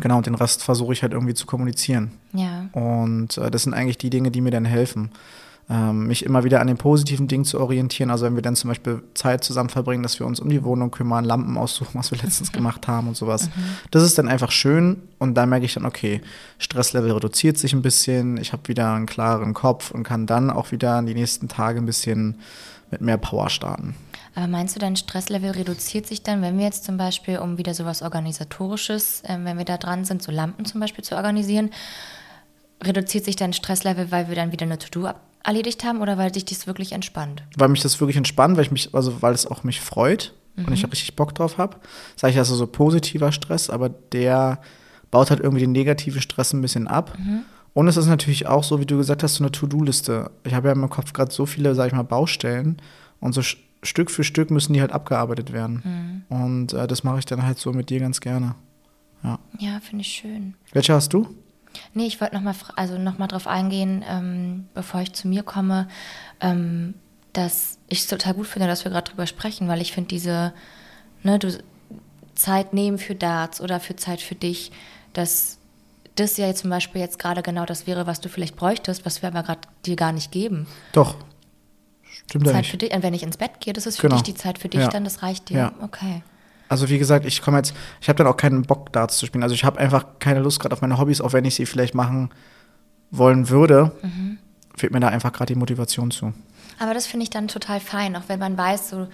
Genau, und den Rest versuche ich halt irgendwie zu kommunizieren. Ja. Und äh, das sind eigentlich die Dinge, die mir dann helfen. Ähm, mich immer wieder an den positiven Dingen zu orientieren. Also wenn wir dann zum Beispiel Zeit zusammen verbringen, dass wir uns um die Wohnung kümmern, Lampen aussuchen, was wir letztens gemacht haben und sowas. Mhm. Das ist dann einfach schön und da merke ich dann, okay, Stresslevel reduziert sich ein bisschen, ich habe wieder einen klaren Kopf und kann dann auch wieder in die nächsten Tage ein bisschen mit mehr Power starten. Aber meinst du, dein Stresslevel reduziert sich dann, wenn wir jetzt zum Beispiel, um wieder sowas Organisatorisches, äh, wenn wir da dran sind, so Lampen zum Beispiel zu organisieren, reduziert sich dein Stresslevel, weil wir dann wieder eine To-Do erledigt haben oder weil dich das wirklich entspannt? Weil mich das wirklich entspannt, weil ich mich, also weil es auch mich freut mhm. und ich mhm. richtig Bock drauf habe. Sage ich also so positiver Stress, aber der baut halt irgendwie den negativen Stress ein bisschen ab. Mhm. Und es ist natürlich auch so, wie du gesagt hast, so eine To-Do-Liste. Ich habe ja in meinem Kopf gerade so viele, sag ich mal, Baustellen und so Stück für Stück müssen die halt abgearbeitet werden. Mhm. Und äh, das mache ich dann halt so mit dir ganz gerne. Ja, ja finde ich schön. Welche hast du? Nee, ich wollte nochmal also noch drauf eingehen, ähm, bevor ich zu mir komme, ähm, dass ich es total gut finde, dass wir gerade drüber sprechen, weil ich finde diese, ne, du Zeit nehmen für Darts oder für Zeit für dich, dass das ja zum Beispiel jetzt gerade genau das wäre, was du vielleicht bräuchtest, was wir aber gerade dir gar nicht geben. Doch, Stimmt Zeit für dich. Und wenn ich ins Bett gehe, das ist für genau. dich die Zeit für dich, ja. dann das reicht dir. Ja. Okay. Also wie gesagt, ich komme jetzt, ich habe dann auch keinen Bock Darts zu spielen. Also ich habe einfach keine Lust gerade auf meine Hobbys, auch wenn ich sie vielleicht machen wollen würde, mhm. fehlt mir da einfach gerade die Motivation zu. Aber das finde ich dann total fein, auch wenn man weiß, so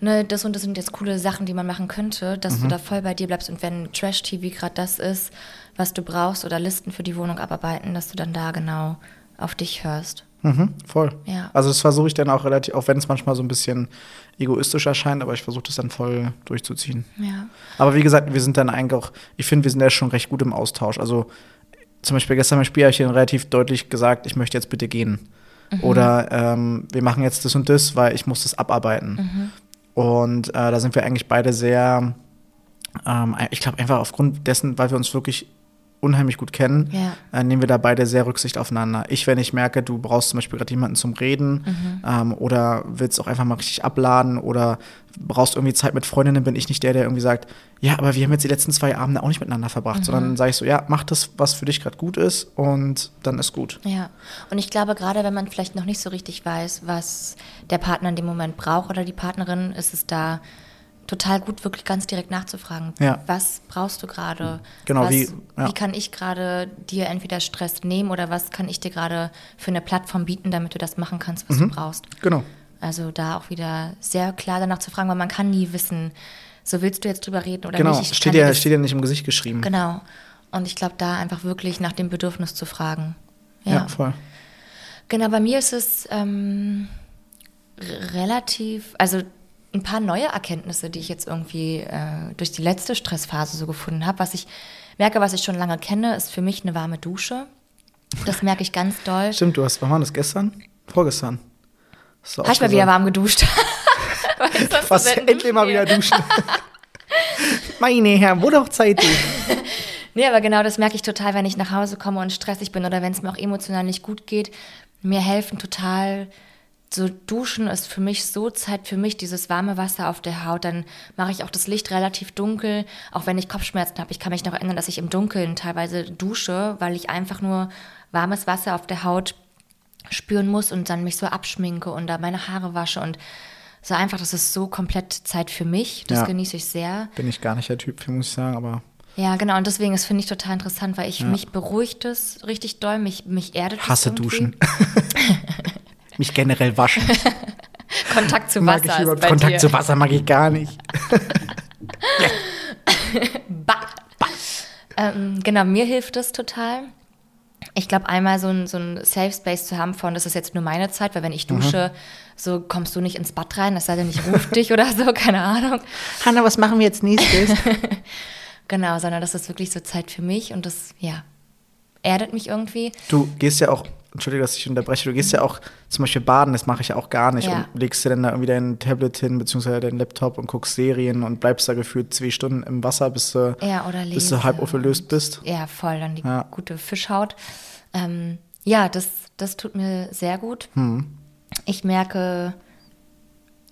ne, das und das sind jetzt coole Sachen, die man machen könnte, dass mhm. du da voll bei dir bleibst und wenn Trash-TV gerade das ist, was du brauchst oder Listen für die Wohnung abarbeiten, dass du dann da genau auf dich hörst. Mhm, voll. Ja. Also das versuche ich dann auch relativ, auch wenn es manchmal so ein bisschen egoistisch erscheint, aber ich versuche das dann voll durchzuziehen. Ja. Aber wie gesagt, wir sind dann eigentlich auch, ich finde, wir sind ja schon recht gut im Austausch. Also zum Beispiel gestern beim Spiel habe ich dann relativ deutlich gesagt, ich möchte jetzt bitte gehen. Mhm. Oder ähm, wir machen jetzt das und das, weil ich muss das abarbeiten. Mhm. Und äh, da sind wir eigentlich beide sehr, ähm, ich glaube einfach aufgrund dessen, weil wir uns wirklich unheimlich gut kennen, ja. äh, nehmen wir da beide sehr Rücksicht aufeinander. Ich, wenn ich merke, du brauchst zum Beispiel gerade jemanden zum Reden mhm. ähm, oder willst auch einfach mal richtig abladen oder brauchst irgendwie Zeit mit Freundinnen, bin ich nicht der, der irgendwie sagt, ja, aber wir haben jetzt die letzten zwei Abende auch nicht miteinander verbracht, mhm. sondern sage ich so, ja, mach das, was für dich gerade gut ist und dann ist gut. Ja, und ich glaube, gerade wenn man vielleicht noch nicht so richtig weiß, was der Partner in dem Moment braucht oder die Partnerin, ist es da total gut, wirklich ganz direkt nachzufragen. Ja. Was brauchst du gerade? Genau, was, wie, ja. wie kann ich gerade dir entweder Stress nehmen oder was kann ich dir gerade für eine Plattform bieten, damit du das machen kannst, was mhm. du brauchst? Genau. Also da auch wieder sehr klar danach zu fragen, weil man kann nie wissen, so willst du jetzt drüber reden oder genau. nicht. Genau, steht, ja, steht ja nicht im Gesicht geschrieben. Genau. Und ich glaube, da einfach wirklich nach dem Bedürfnis zu fragen. Ja, ja voll. Genau, bei mir ist es ähm, relativ, also ein paar neue Erkenntnisse, die ich jetzt irgendwie äh, durch die letzte Stressphase so gefunden habe. Was ich merke, was ich schon lange kenne, ist für mich eine warme Dusche. Das merke ich ganz doll. Stimmt, du hast, wann war das gestern? Vorgestern. Habe ich mal wieder warm geduscht. Was endlich mal wieder duschen. Meine Herren, wo doch Zeit. Nee, aber genau das merke ich total, wenn ich nach Hause komme und stressig bin oder wenn es mir auch emotional nicht gut geht. Mir helfen total so Duschen ist für mich so Zeit für mich, dieses warme Wasser auf der Haut. Dann mache ich auch das Licht relativ dunkel, auch wenn ich Kopfschmerzen habe. Ich kann mich noch erinnern, dass ich im Dunkeln teilweise dusche, weil ich einfach nur warmes Wasser auf der Haut spüren muss und dann mich so abschminke und da meine Haare wasche und so einfach, das ist so komplett Zeit für mich. Das Ja. genieße ich sehr. Bin ich gar nicht der Typ für, muss ich sagen, aber Ja, genau. Und deswegen, das finde ich total interessant, weil ich Ja. mich beruhigt es richtig doll, mich, mich erdet es hasse irgendwie. Duschen. Mich generell waschen. Kontakt zu Mag Wasser ich überhaupt Kontakt dir. zu Wasser mag ich gar nicht. Bah. Ähm, genau, mir hilft das total. Ich glaube, einmal so ein, so ein Safe Space zu haben von, das ist jetzt nur meine Zeit, weil wenn ich dusche, so kommst du nicht ins Bad rein, das sei denn, ich rufe dich oder so, keine Ahnung. Hanna, was machen wir jetzt nächstes? Genau, sondern das ist wirklich so Zeit für mich und das, ja, erdet mich irgendwie. Du gehst ja auch, entschuldige, dass ich unterbreche, du gehst ja auch zum Beispiel baden, das mache ich ja auch gar nicht. Ja. Und legst dir dann da irgendwie dein Tablet hin, beziehungsweise deinen Laptop und guckst Serien und bleibst da gefühlt zwei Stunden im Wasser, bis du, Ja, bis du halb aufgelöst bist. Ja, voll, dann die Ja. gute Fischhaut. Ähm, ja, das, das tut mir sehr gut. Hm. Ich merke,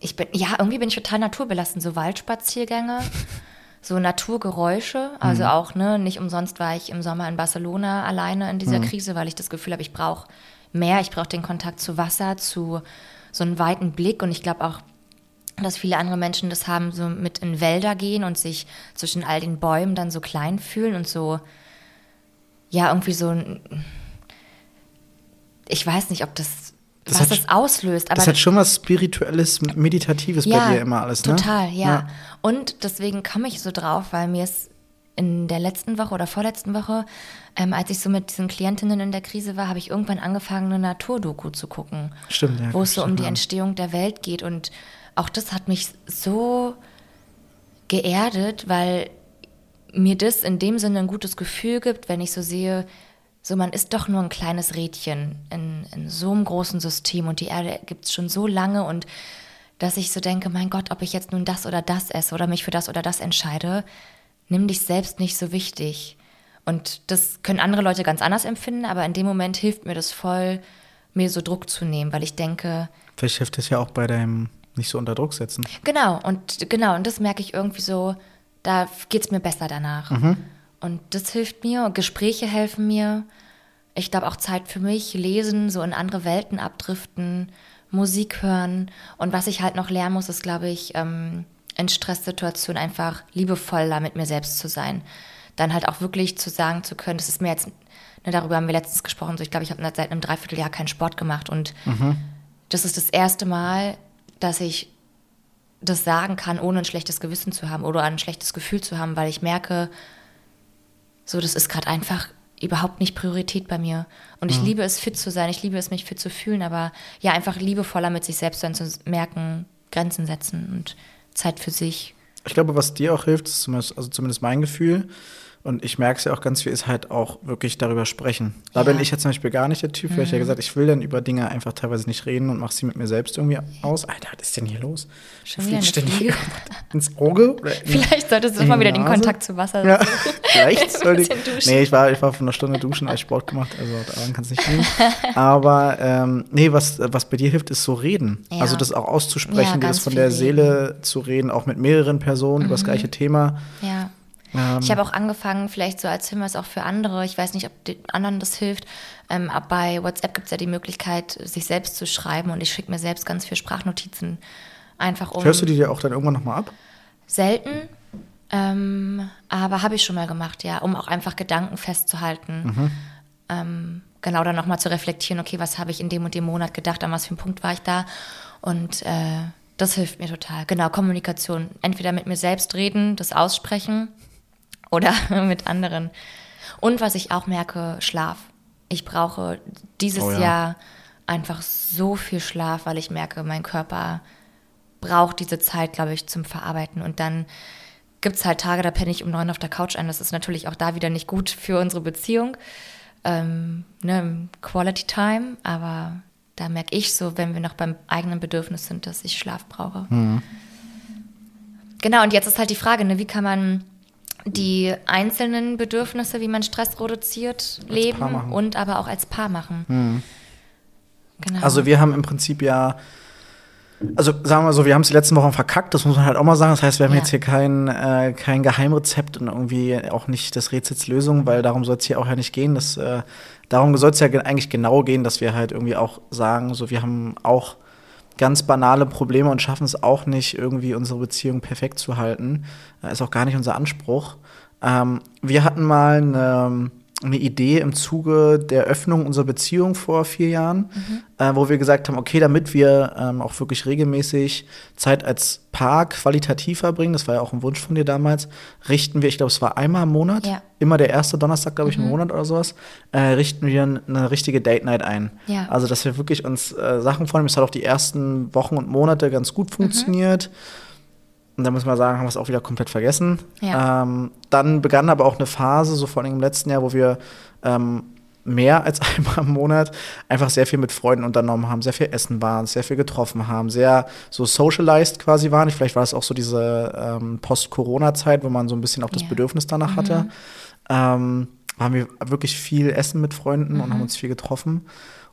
ich bin, ja, irgendwie bin ich total naturbelassen. So Waldspaziergänge, so Naturgeräusche. Also auch, ne, nicht umsonst war ich im Sommer in Barcelona alleine in dieser Krise, weil ich das Gefühl habe, ich brauche mehr. Ich brauche den Kontakt zu Wasser, zu so einem weiten Blick. Und ich glaube auch, dass viele andere Menschen das haben, so mit in Wälder gehen und sich zwischen all den Bäumen dann so klein fühlen und so, ja, irgendwie so, ein- ich weiß nicht, ob das, Das was hat- das auslöst, aber Das hat schon was Spirituelles, Meditatives bei dir immer alles, ne? Total, ja. Und deswegen komme ich so drauf, weil mir es in der letzten Woche oder vorletzten Woche, ähm, als ich so mit diesen Klientinnen in der Krise war, habe ich irgendwann angefangen, eine Naturdoku zu gucken. Stimmt, ja, Wo es so um die. Entstehung der Welt geht. Und auch das hat mich so geerdet, weil mir das in dem Sinne ein gutes Gefühl gibt, wenn ich so sehe, so man ist doch nur ein kleines Rädchen in, in so einem großen System und die Erde gibt es schon so lange und dass ich so denke, mein Gott, ob ich jetzt nun das oder das esse oder mich für das oder das entscheide, nimm dich selbst nicht so wichtig. Und das können andere Leute ganz anders empfinden, aber in dem Moment hilft mir das voll, mir so Druck zu nehmen, weil ich denke, Vielleicht hilft das ja auch bei deinem nicht so unter Druck setzen. Genau, und genau, und das merke ich irgendwie so, da geht es mir besser danach. Und das hilft mir, Gespräche helfen mir. Ich glaube auch Zeit für mich, lesen, so in andere Welten abdriften, Musik hören. Und was ich halt noch lernen muss, ist, glaube ich, ähm, in Stresssituationen einfach liebevoller mit mir selbst zu sein. Dann halt auch wirklich zu sagen zu können, das ist mir jetzt, ne, darüber haben wir letztens gesprochen, so ich glaube, ich habe seit einem Dreivierteljahr keinen Sport gemacht und das ist das erste Mal, dass ich das sagen kann, ohne ein schlechtes Gewissen zu haben oder ein schlechtes Gefühl zu haben, weil ich merke, so, das ist gerade einfach überhaupt nicht Priorität bei mir. Und ich liebe es, fit zu sein, ich liebe es, mich fit zu fühlen, aber ja, einfach liebevoller mit sich selbst sein, zu merken, Grenzen setzen und Zeit für sich. Ich glaube, was dir auch hilft, ist zumindest, also zumindest mein Gefühl, und ich merke es ja auch ganz viel, ist halt auch wirklich darüber sprechen. Da Ja. bin ich jetzt zum Beispiel gar nicht der Typ, weil ich ja gesagt ich will dann über Dinge einfach teilweise nicht reden und mache sie mit mir selbst irgendwie aus. Alter, was ist denn hier los? Schon wieder ständig ins Auge? Vielleicht solltest du in mal wieder den? Kontakt zu Wasser Ja, vielleicht sollte ich. Nee, ich war, ich war von einer Stunde duschen, als Sport gemacht, also daran kann es nicht liegen. Aber ähm, nee, was, was bei dir hilft, ist so reden. Ja. Also das auch Ja, auszusprechen, ganz das von der reden. Seele zu reden, auch mit mehreren Personen über das gleiche Thema. Ja. Ähm, Ich habe auch angefangen, vielleicht so als Hinweis auch für andere, ich weiß nicht, ob den anderen das hilft, ähm, aber bei WhatsApp gibt es ja die Möglichkeit, sich selbst zu schreiben und ich schicke mir selbst ganz viel Sprachnotizen. Einfach um. Hörst du die dir auch dann irgendwann nochmal ab? Selten, ähm, aber habe ich schon mal gemacht, ja, um auch einfach Gedanken festzuhalten. Ähm, genau, dann nochmal zu reflektieren, okay, was habe ich in dem und dem Monat gedacht, an was für einem Punkt war ich da. Und äh, das hilft mir total. Genau, Kommunikation. Entweder mit mir selbst reden, das aussprechen oder mit anderen. Und was ich auch merke, Schlaf. Ich brauche dieses Oh ja. Jahr einfach so viel Schlaf, weil ich merke, mein Körper braucht diese Zeit, glaube ich, zum Verarbeiten. Und dann gibt es halt Tage, da penne ich um neun auf der Couch ein. Das ist natürlich auch da wieder nicht gut für unsere Beziehung. Ähm, ne, Quality Time, aber da merke ich so, wenn wir noch beim eigenen Bedürfnis sind, dass ich Schlaf brauche. Genau, und jetzt ist halt die Frage, ne, wie kann man die einzelnen Bedürfnisse, wie man Stress reduziert, Paar leben und aber auch als Paar machen. Genau. Also wir haben im Prinzip ja, also sagen wir so, wir haben es die letzten Wochen verkackt, das muss man halt auch mal sagen. Das heißt, wir haben Ja. jetzt hier kein, äh, kein Geheimrezept und irgendwie auch nicht das Rätsels Lösung, weil darum soll es hier auch ja nicht gehen. Das, äh, darum soll es ja ge- eigentlich genau gehen, dass wir halt irgendwie auch sagen, so wir haben auch ganz banale Probleme und schaffen es auch nicht, irgendwie unsere Beziehung perfekt zu halten. Äh, ist auch gar nicht unser Anspruch. Ähm, wir hatten mal eine, eine Idee im Zuge der Öffnung unserer Beziehung vor vier Jahren, äh, wo wir gesagt haben, okay, damit wir ähm, auch wirklich regelmäßig Zeit als Paar qualitativ verbringen, das war ja auch ein Wunsch von dir damals, richten wir, ich glaube, es war einmal im Monat, Ja. immer der erste Donnerstag, glaube ich, im Monat oder sowas, äh, richten wir eine richtige Date Night ein. Ja. Also, dass wir wirklich uns äh, Sachen vornehmen. Es hat auch die ersten Wochen und Monate ganz gut funktioniert. Und da muss man sagen, haben wir es auch wieder komplett vergessen. Ja. Ähm, dann begann aber auch eine Phase, so vor allem im letzten Jahr, wo wir ähm, mehr als einmal im Monat einfach sehr viel mit Freunden unternommen haben, sehr viel essen waren, sehr viel getroffen haben, sehr so socialized quasi waren. Vielleicht war es auch so diese ähm, Post-Corona-Zeit, wo man so ein bisschen auch das Ja. Bedürfnis danach hatte. Ähm, haben wir wirklich viel Essen mit Freunden und haben uns viel getroffen.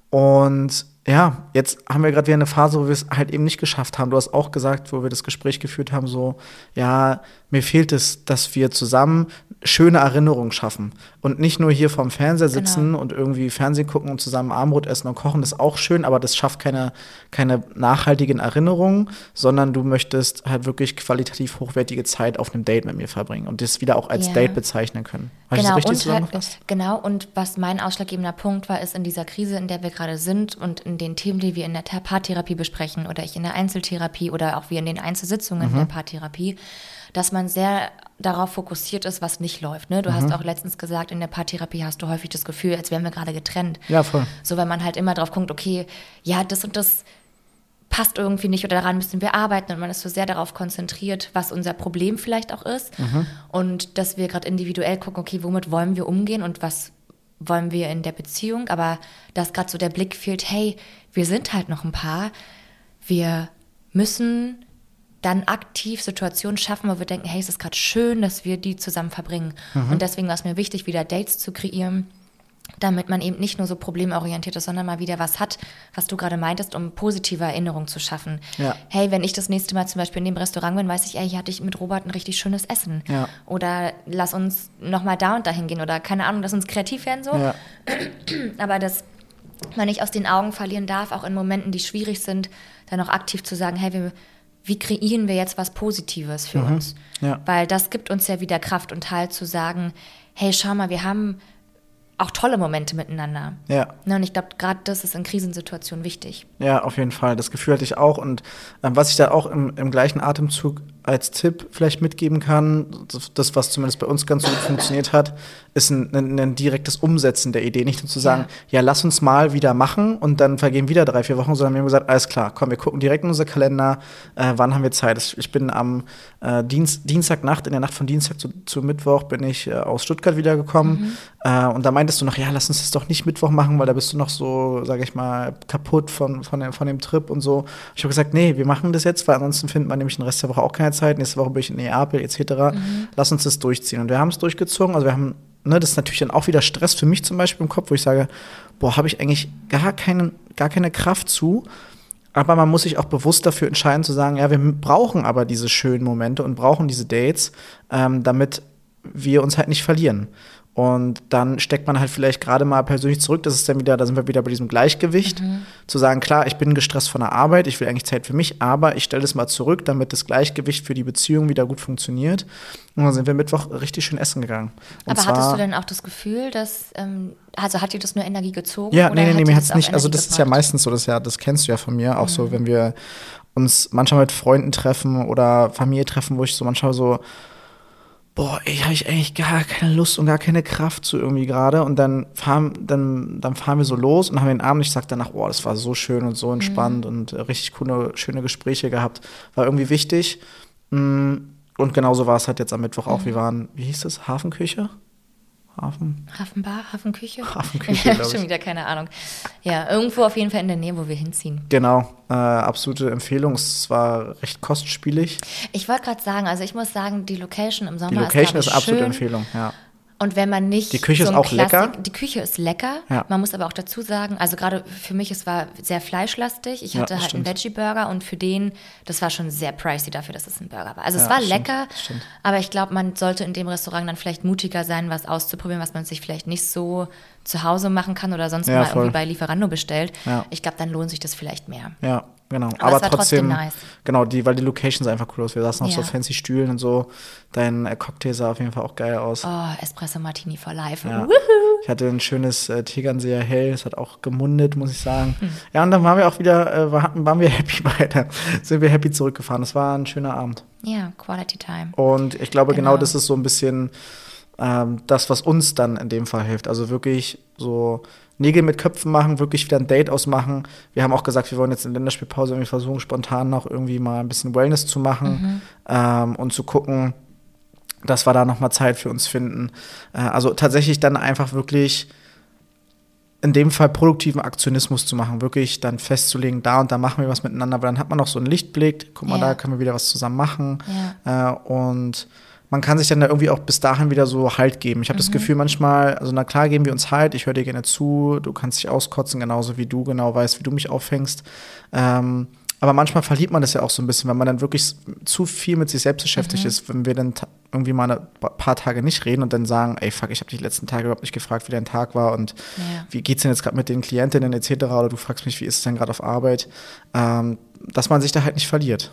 Und ja, jetzt haben wir gerade wieder eine Phase, wo wir es halt eben nicht geschafft haben. Du hast auch gesagt, wo wir das Gespräch geführt haben, so, ja, mir fehlt es, dass wir zusammen schöne Erinnerungen schaffen. Und nicht nur hier vorm Fernseher sitzen und irgendwie Fernsehen gucken und zusammen Armbrot essen und kochen, das ist auch schön, aber das schafft keine, keine nachhaltigen Erinnerungen, sondern du möchtest halt wirklich qualitativ hochwertige Zeit auf einem Date mit mir verbringen und das wieder auch als Ja. Date bezeichnen können. Habe ich das Genau, richtig und halt, zusammengefasst? genau, und was mein ausschlaggebender Punkt war, ist in dieser Krise, in der wir gerade sind und in den Themen, die wir in der Ther- Paartherapie besprechen oder ich in der Einzeltherapie oder auch wir in den Einzelsitzungen Mhm. der Paartherapie, dass man sehr darauf fokussiert ist, was nicht läuft. Ne? Du Mhm. hast auch letztens gesagt, in der Paartherapie hast du häufig das Gefühl, als wären wir gerade getrennt. Ja, voll. So, weil man halt immer drauf guckt, okay, ja, das und das passt irgendwie nicht oder daran müssen wir arbeiten und man ist so sehr darauf konzentriert, was unser Problem vielleicht auch ist und dass wir gerade individuell gucken, okay, womit wollen wir umgehen und was wollen wir in der Beziehung, aber dass gerade so der Blick fehlt, hey, wir sind halt noch ein Paar, wir müssen dann aktiv Situationen schaffen, wo wir denken, hey, es ist gerade schön, dass wir die zusammen verbringen. Und deswegen war es mir wichtig, wieder Dates zu kreieren, damit man eben nicht nur so problemorientiert ist, sondern mal wieder was hat, was du gerade meintest, um positive Erinnerungen zu schaffen. Ja. Hey, wenn ich das nächste Mal zum Beispiel in dem Restaurant bin, weiß ich, ey, hier hatte ich mit Robert ein richtig schönes Essen. Ja. Oder lass uns nochmal da und dahin gehen. Oder keine Ahnung, lass uns kreativ werden so. Ja. Aber dass man nicht aus den Augen verlieren darf, auch in Momenten, die schwierig sind, dann auch aktiv zu sagen, hey, wir, wie kreieren wir jetzt was Positives für uns? Ja. Weil das gibt uns ja wieder Kraft und Halt zu sagen, hey, schau mal, wir haben auch tolle Momente miteinander. Ja. Ne, und ich glaube, gerade das ist in Krisensituationen wichtig. Ja, auf jeden Fall. Das Gefühl hatte ich auch. Und ähm, was ich da auch im, im gleichen Atemzug als Tipp vielleicht mitgeben kann, das, was zumindest bei uns ganz gut funktioniert hat, ist ein, ein, ein direktes Umsetzen der Idee. Nicht nur zu sagen, ja. lass uns mal wieder machen und dann vergehen wieder drei, vier Wochen, sondern wir haben gesagt, alles klar, komm, wir gucken direkt in unser Kalender, äh, wann haben wir Zeit. Ich bin am äh, Dienst, Dienstagnacht, in der Nacht von Dienstag zu, zu Mittwoch, bin ich äh, aus Stuttgart wiedergekommen. Äh, und da meintest du noch, ja, lass uns das doch nicht Mittwoch machen, weil da bist du noch so, sage ich mal, kaputt von, von, von dem Trip und so. Ich habe gesagt, nee, wir machen das jetzt, weil ansonsten findet man nämlich den Rest der Woche auch keine Zeit. Nächste Woche bin ich in Neapel etc. Lass uns das durchziehen. Und wir haben es durchgezogen. Also wir haben, ne, das ist natürlich dann auch wieder Stress für mich zum Beispiel im Kopf, wo ich sage, boah, habe ich eigentlich gar, keinen, gar keine Kraft zu. Aber man muss sich auch bewusst dafür entscheiden zu sagen, ja, wir brauchen aber diese schönen Momente und brauchen diese Dates, ähm, damit wir uns halt nicht verlieren. Und dann steckt man halt vielleicht gerade mal persönlich zurück. Das ist dann wieder, da sind wir wieder bei diesem Gleichgewicht. Zu sagen, klar, ich bin gestresst von der Arbeit, ich will eigentlich Zeit für mich, aber ich stelle das mal zurück, damit das Gleichgewicht für die Beziehung wieder gut funktioniert. Und dann sind wir Mittwoch richtig schön essen gegangen. Und Aber hattest du denn auch das Gefühl, dass, ähm, also hat dir das nur Energie gezogen? Ja, nee, nee, hat nee, mir hat's auch nicht, also das ist ja gebracht? meistens so, das, ja, das kennst du ja von mir, auch so, wenn wir uns manchmal mit Freunden treffen oder Familie treffen, wo ich so manchmal so, boah, ey, habe ich eigentlich gar keine Lust und gar keine Kraft zu irgendwie gerade. Und dann fahren, dann, dann fahren wir so los und haben den Abend, ich sag danach, boah, das war so schön und so entspannt und äh, richtig coole, schöne Gespräche gehabt, war irgendwie wichtig. Mm, und genauso war es halt jetzt am Mittwoch auch, wir waren, wie hieß das, Hafenküche? Hafen? Hafenbar, Hafenküche? Hafenküche. Schon wieder keine Ahnung. Ja, irgendwo auf jeden Fall in der Nähe, wo wir hinziehen. Genau, äh, absolute Empfehlung. Es war recht kostspielig. Ich wollte gerade sagen, also ich muss sagen, die Location im Sommer Die Location ist, ist absolute schön. Empfehlung, ja. Und wenn man nicht. Die Küche ist ein auch lecker. Die Küche ist lecker. Ja. Man muss aber auch dazu sagen, also gerade für mich, es war sehr fleischlastig. Ich Ja, hatte das halt einen stimmt. Veggie-Burger und für den, das war schon sehr pricey dafür, dass es ein Burger war. Also es Ja, war stimmt, lecker, stimmt. aber ich glaube, man sollte in dem Restaurant dann vielleicht mutiger sein, was auszuprobieren, was man sich vielleicht nicht so zu Hause machen kann oder sonst Ja, mal voll. irgendwie bei Lieferando bestellt. Ja. Ich glaube, dann lohnt sich das vielleicht mehr. Ja, genau. Aber Aber, es trotzdem, trotzdem nice. genau, die, weil die Location ist einfach cool aus. Wir saßen auf so fancy Stühlen und so. Dein äh, Cocktail sah auf jeden Fall auch geil aus. Oh, Espresso Martini for Life. Ja. Ich hatte ein schönes äh, Tegernseer Hell, es hat auch gemundet, muss ich sagen. Hm. Ja, und dann waren wir auch wieder, äh, war- hatten- waren wir happy beide. Sind wir happy zurückgefahren. Das war ein schöner Abend. Ja, Quality Time. Und ich glaube, genau, Genau. das ist so ein bisschen ähm, das, was uns dann in dem Fall hilft. Also wirklich so Nägel mit Köpfen machen, wirklich wieder ein Date ausmachen. Wir haben auch gesagt, wir wollen jetzt in der Länderspielpause irgendwie versuchen, spontan noch irgendwie mal ein bisschen Wellness zu machen ähm, und zu gucken, dass wir da noch mal Zeit für uns finden. Äh, also tatsächlich dann einfach wirklich in dem Fall produktiven Aktionismus zu machen, wirklich dann festzulegen, da und da machen wir was miteinander, weil dann hat man noch so einen Lichtblick, guck mal, Ja. da können wir wieder was zusammen machen. Äh, und man kann sich dann da irgendwie auch bis dahin wieder so Halt geben. Ich habe das Gefühl manchmal, also na klar geben wir uns Halt, ich höre dir gerne zu, du kannst dich auskotzen, genauso wie du genau weißt, wie du mich auffängst. Ähm, aber manchmal verliert man das ja auch so ein bisschen, wenn man dann wirklich zu viel mit sich selbst beschäftigt ist, wenn wir dann irgendwie mal ein paar Tage nicht reden und dann sagen, ey fuck, ich habe dich die letzten Tage überhaupt nicht gefragt, wie dein Tag war und Ja. wie geht's denn jetzt gerade mit den Klientinnen etc. oder du fragst mich, wie ist es denn gerade auf Arbeit, ähm, dass man sich da halt nicht verliert.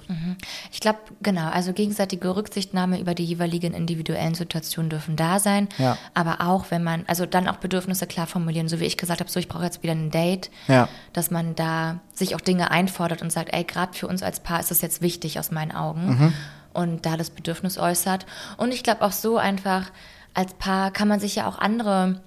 Ich glaube, genau, also gegenseitige Rücksichtnahme über die jeweiligen individuellen Situationen dürfen da sein. Ja. Aber auch, wenn man, also dann auch Bedürfnisse klar formulieren, so wie ich gesagt habe, so ich brauche jetzt wieder ein Date, Ja. dass man da sich auch Dinge einfordert und sagt, ey, gerade für uns als Paar ist das jetzt wichtig aus meinen Augen. Mhm. Und da das Bedürfnis äußert. Und ich glaube auch so einfach, als Paar kann man sich ja auch andere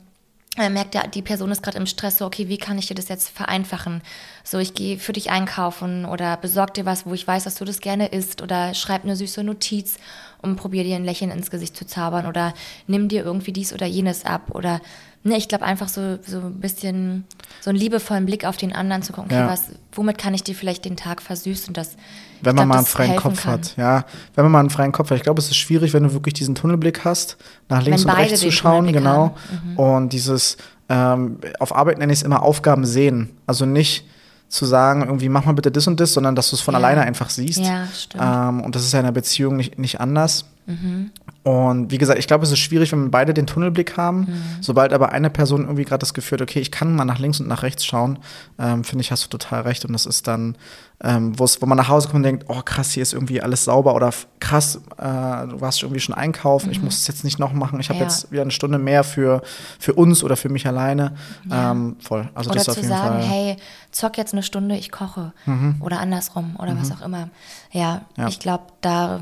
man merkt ja, die Person ist gerade im Stress, so, okay, wie kann ich dir das jetzt vereinfachen? So, ich gehe für dich einkaufen oder besorg dir was, wo ich weiß, dass du das gerne isst oder schreib eine süße Notiz und probier dir ein Lächeln ins Gesicht zu zaubern oder nimm dir irgendwie dies oder jenes ab oder, ne, ich glaube einfach so, so ein bisschen, so einen liebevollen Blick auf den anderen zu gucken, okay, Ja. was, womit kann ich dir vielleicht den Tag versüßen, dass Wenn man glaub, mal einen freien Kopf kann. hat, ja. Wenn man mal einen freien Kopf hat. Ich glaube, es ist schwierig, wenn du wirklich diesen Tunnelblick hast, nach links Wenn und rechts zu schauen, genau. Mhm. Und dieses, ähm, auf Arbeit nenne ich es immer Aufgaben sehen. Also nicht zu sagen, irgendwie mach mal bitte das und das, sondern dass du es von Ja. alleine einfach siehst. Ja, stimmt. Ähm, und das ist ja in einer Beziehung nicht, nicht anders. Und wie gesagt, ich glaube, es ist schwierig, wenn beide den Tunnelblick haben. Sobald aber eine Person irgendwie gerade das Gefühl hat, okay, ich kann mal nach links und nach rechts schauen, ähm, finde ich, hast du total recht. Und das ist dann, ähm, wo man nach Hause kommt und denkt, oh krass, hier ist irgendwie alles sauber oder krass, äh, du warst irgendwie schon einkaufen, ich muss es jetzt nicht noch machen, ich habe Ja. jetzt wieder eine Stunde mehr für, für uns oder für mich alleine. Ja. Ähm, voll. Also oder das ist auf zu jeden sagen, Fall. Mhm. hey, zock jetzt eine Stunde, ich koche. Oder andersrum oder was auch immer. Ja, Ja. ich glaube, da,